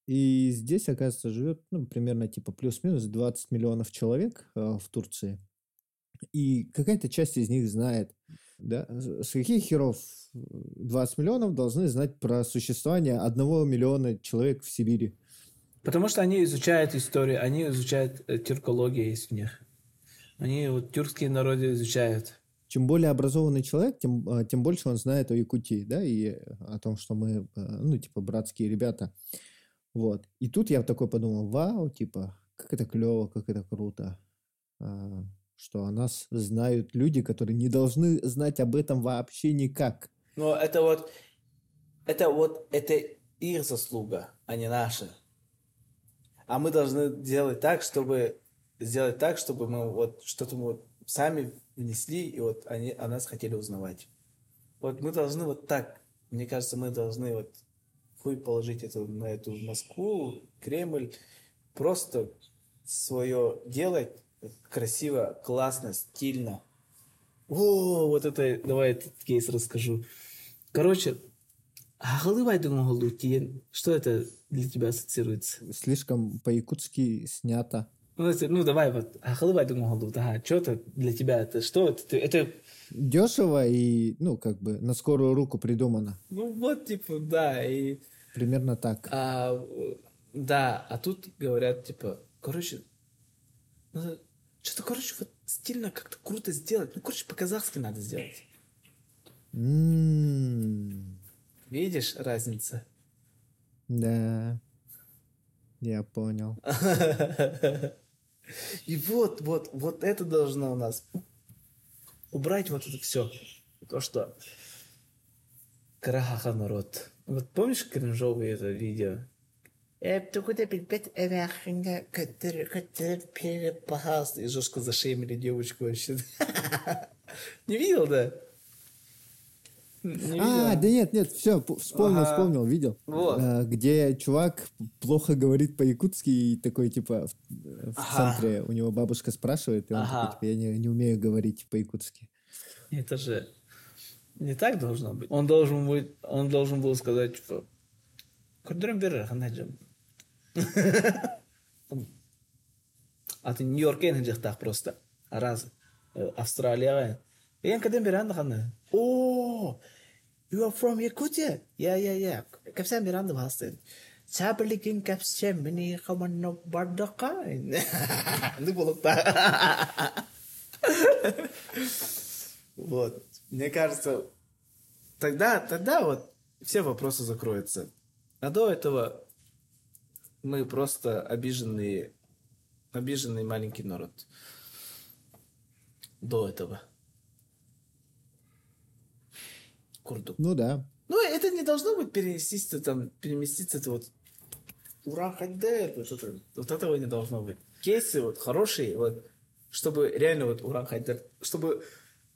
и здесь, оказывается, живет ну, примерно типа плюс-минус 20 миллионов человек э, в Турции. И какая-то часть из них знает, да, с каких херов 20 миллионов должны знать про существование одного миллиона человек в Сибири. Потому что они изучают историю, они изучают э, тюркологию есть у них. Они вот тюркские народы изучают. Чем более образованный человек, тем, э, тем больше он знает о Якутии, да, и о том, что мы, э, ну, типа, братские ребята. Вот. И тут я такой подумал, вау, типа, как это клево, как это круто, а, что о нас знают люди, которые не должны знать об этом вообще никак. Но это вот, это вот, это их заслуга, а не наша. А мы должны делать так, чтобы сделать так, чтобы мы вот что-то мы сами внесли, и вот они о нас хотели узнавать. Вот мы должны вот так, мне кажется, мы должны вот хуй положить это на эту Москву, Кремль, просто свое делать красиво, классно, стильно. О, вот это, давай этот кейс расскажу. Короче, Ахалывай Что это для тебя ассоциируется? Слишком по-якутски снято. Ну, это- ну давай вот. Ахалывай Ага, что это для тебя? Это что? Это, это Дешево и, ну, как бы на скорую руку придумано. Ну вот, типа, да, и... Примерно так. а, да, а тут говорят, типа, короче, надо что-то, короче, вот стильно как-то круто сделать. Ну, короче, по-казахски надо сделать. Видишь разницу? Да. Я понял. [laughs] И вот, вот, вот это должно у нас убрать вот это все. То, что Карахаха народ. Вот помнишь кринжовые это видео? Э, и жестко зашеймили девочку вообще. [laughs] Не видел, да? Не А, да нет, нет, все, вспомнил, Ага. вспомнил, видел. Вот. А, Где чувак плохо говорит по-якутски и такой, типа, в, в Ага. центре у него бабушка спрашивает, и он Ага. такой, типа, я не, не умею говорить по-якутски. Это же не так должно быть. Он должен быть, он должен был сказать, типа. А ты Нью-Йоркке так просто. Раз. Э, Австралияға. Ен каден беранды хана. О, you are from Yakutia? Yeah, yeah, yeah. Капсен беранды бастын. Сабылыгын капсен мені қаманны бардыққа. Ну, болып. Вот. Мне кажется, тогда, тогда вот все вопросы закроются. А до этого мы просто обиженные, обиженный маленький народ. До этого. Курдук. Ну да. Ну, это не должно быть перенестись, там, переместиться, это вот Уран Хайдер, вот, это, вот этого не должно быть. Кейсы вот хорошие, вот, чтобы реально вот Уран Хайдер, чтобы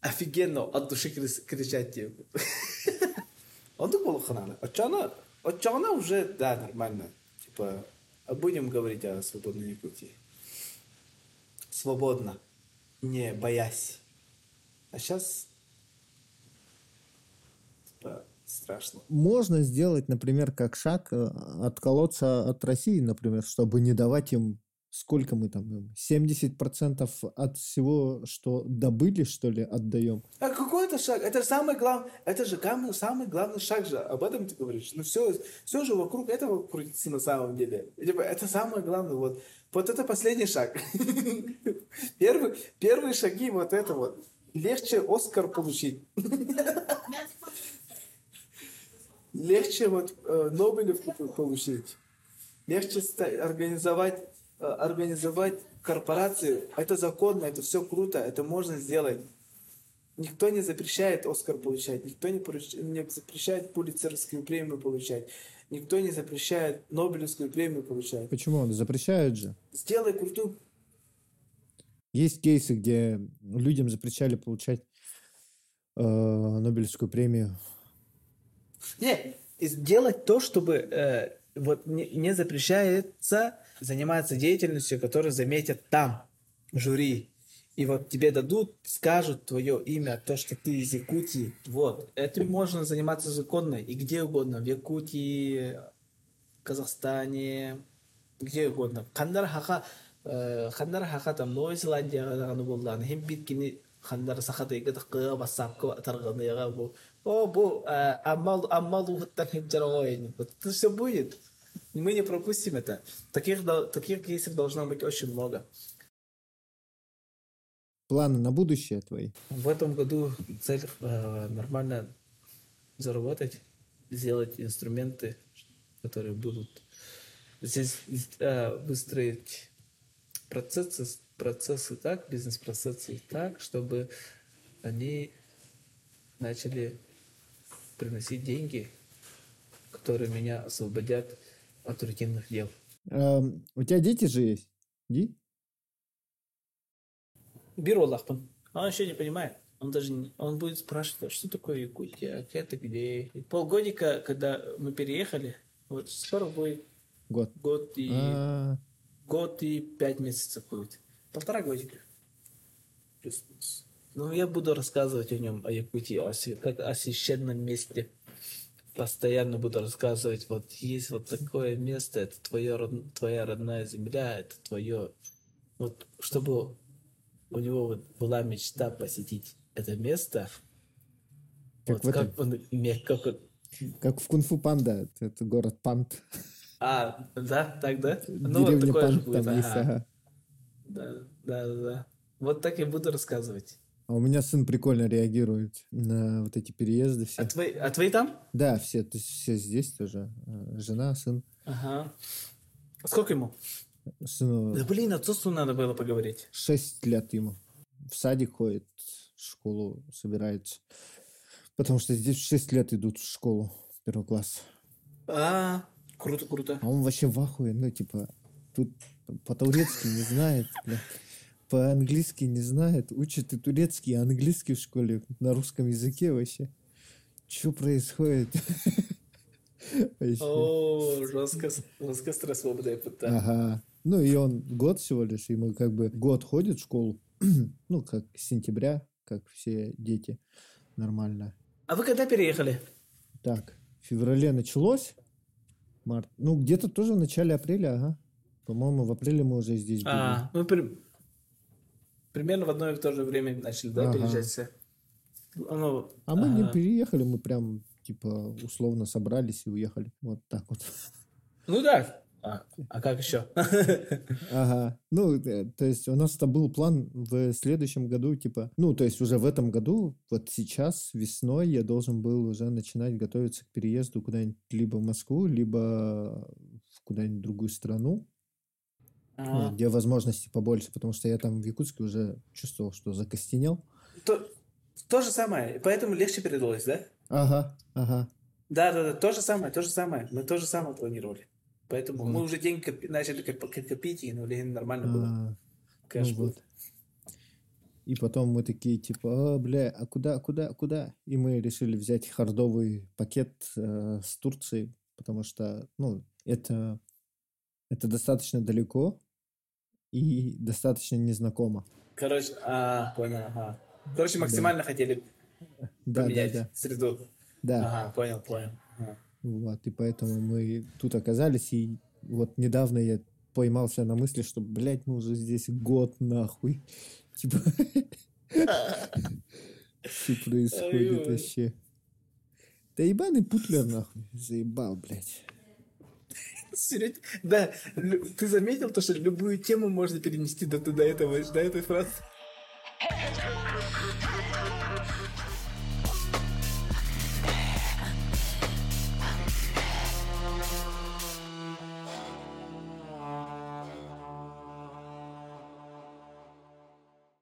офигенно от души кричать тебе. [laughs] Он думал, ханана. Отчана, отчана уже, да, нормально. Типа, а будем говорить о свободной Якутии. Свободно, не боясь. А сейчас, страшно. Можно сделать, например, как шаг, э, отколоться от России, например, чтобы не давать им, сколько мы там, им, 70% от всего, что добыли, что ли, отдаем. А какой это шаг? Это же самый главный, это же самый главный шаг же. Об этом ты говоришь. Ну все, все же вокруг этого крутится на самом деле. Типа, это самое главное. Вот, вот это последний шаг. [laughs] Первый, первые шаги вот это вот. Легче Оскар получить. [laughs] Легче вот э, Нобелевку получить. Легче организовать, э, организовать корпорацию. Это законно, это все круто, это можно сделать. Никто не запрещает Оскар получать, никто не, поруч- не запрещает Пулицерскую премию получать, никто не запрещает Нобелевскую премию получать. Почему? Запрещают же. Сделай крутую... Есть кейсы, где людям запрещали получать э, Нобелевскую премию. Не, сделать то, чтобы э, вот не, не запрещается заниматься деятельностью, которую заметят там, жюри. И вот тебе дадут, скажут твое имя, то, что ты из Якутии. Вот. Этим можно заниматься законно и где угодно. В Якутии, Казахстане, где угодно. Хандар хаха, э, хандар хаха там Новая Зеландия. Хем биткини хандар сахата басапка тарганы. О, хем жарагоин. Вот это все будет. Мы не пропустим это. Таких, таких кейсов должно быть очень много. Планы на будущее твои? В этом году цель э, нормально заработать, сделать инструменты, которые будут здесь э, выстроить процессы, процессы так, бизнес-процессы так, чтобы они начали приносить деньги, которые меня освободят от рутинных дел. Эм, у тебя дети же есть? Ди? Биру Аллахпан. Он еще не понимает. Он даже не- он будет спрашивать, «А что такое Якутия, а это где? И полгодика, когда мы переехали, вот скоро будет Год. год и А, год и пять месяцев будет. Полтора годика. Плюс-минус. Ну, я буду рассказывать о нем, о Якутии, о, как о священном месте. Постоянно буду рассказывать, вот есть вот такое место, это твое, твоя родная земля, это твое... Вот, чтобы у него вот была мечта посетить это место, Как вот как он, как он- как в Кунг-фу Панда. Это, город Панд. А, да, так, да? Ну, вот такое же будет, там есть. ага. ага. Да, да, да. Вот так и буду рассказывать. А у меня сын прикольно реагирует на вот эти переезды все. А твои, а твои там? Да, все, то есть все здесь тоже. Э, Жена, сын. Ага. А Сколько ему? Сыну Да блин, отцовству надо было поговорить. 6 лет ему. В садик ходит, в школу собирается. Потому что здесь в 6 лет идут в школу, первый класс. А, круто, круто. А он вообще в ахуе, ну, типа, тут по-турецки не знает, бля. По-английски не знает, учит и турецкий, и английский в школе на русском языке вообще. Что происходит? [laughs] О, жестко, жестко стресс выпадает. да. Ага. Ну, и он год всего лишь, ему как бы год ходит в школу, [clears throat] ну, как с сентября, как все дети, нормально. А вы когда переехали? Так, в феврале началось, март, ну, где-то тоже в начале апреля, ага. По-моему, в апреле мы уже здесь были. А, мы при- примерно в одно и то же время начали, да, Ага. переезжать все. Ну, А мы не ага. переехали, мы прям, типа, условно собрались и уехали. Вот так вот. Ну да. А, а как еще? Ага. Ну, э, то есть у нас-то был план в следующем году, типа, ну, то есть уже в этом году, вот сейчас, весной, я должен был уже начинать готовиться к переезду куда-нибудь либо в Москву, либо в куда-нибудь другую страну, ну, где возможности побольше, потому что я там в Якутске уже чувствовал, что закостенел. То, то же самое, поэтому легче передалось, да? Ага, ага. Да, да, да, то же самое, то же самое. Мы то же самое планировали. Поэтому мы Вот. уже деньги копи- начали коп- копить, и ну, блин, нормально было. А, Кэш ну был. вот. И потом мы такие, типа, а, бля, а куда, куда, куда? И мы решили взять хардовый пакет э, с Турции, потому что, ну, это, это достаточно далеко и достаточно незнакомо. Короче, а, понял, ага. Короче, максимально хотели Да, [laughs] да, поменять да, среду. да. Ага, понял, понял. Ага. Вот, и поэтому мы тут оказались, и вот недавно я поймался на мысли, что, блядь, мы уже здесь год нахуй. [laughs] Типа, [laughs] что происходит вообще? Да ебаный путлер нахуй, заебал, блядь. Серег, да, ты заметил то, что любую тему можно перенести до, до этого, до этой фразы?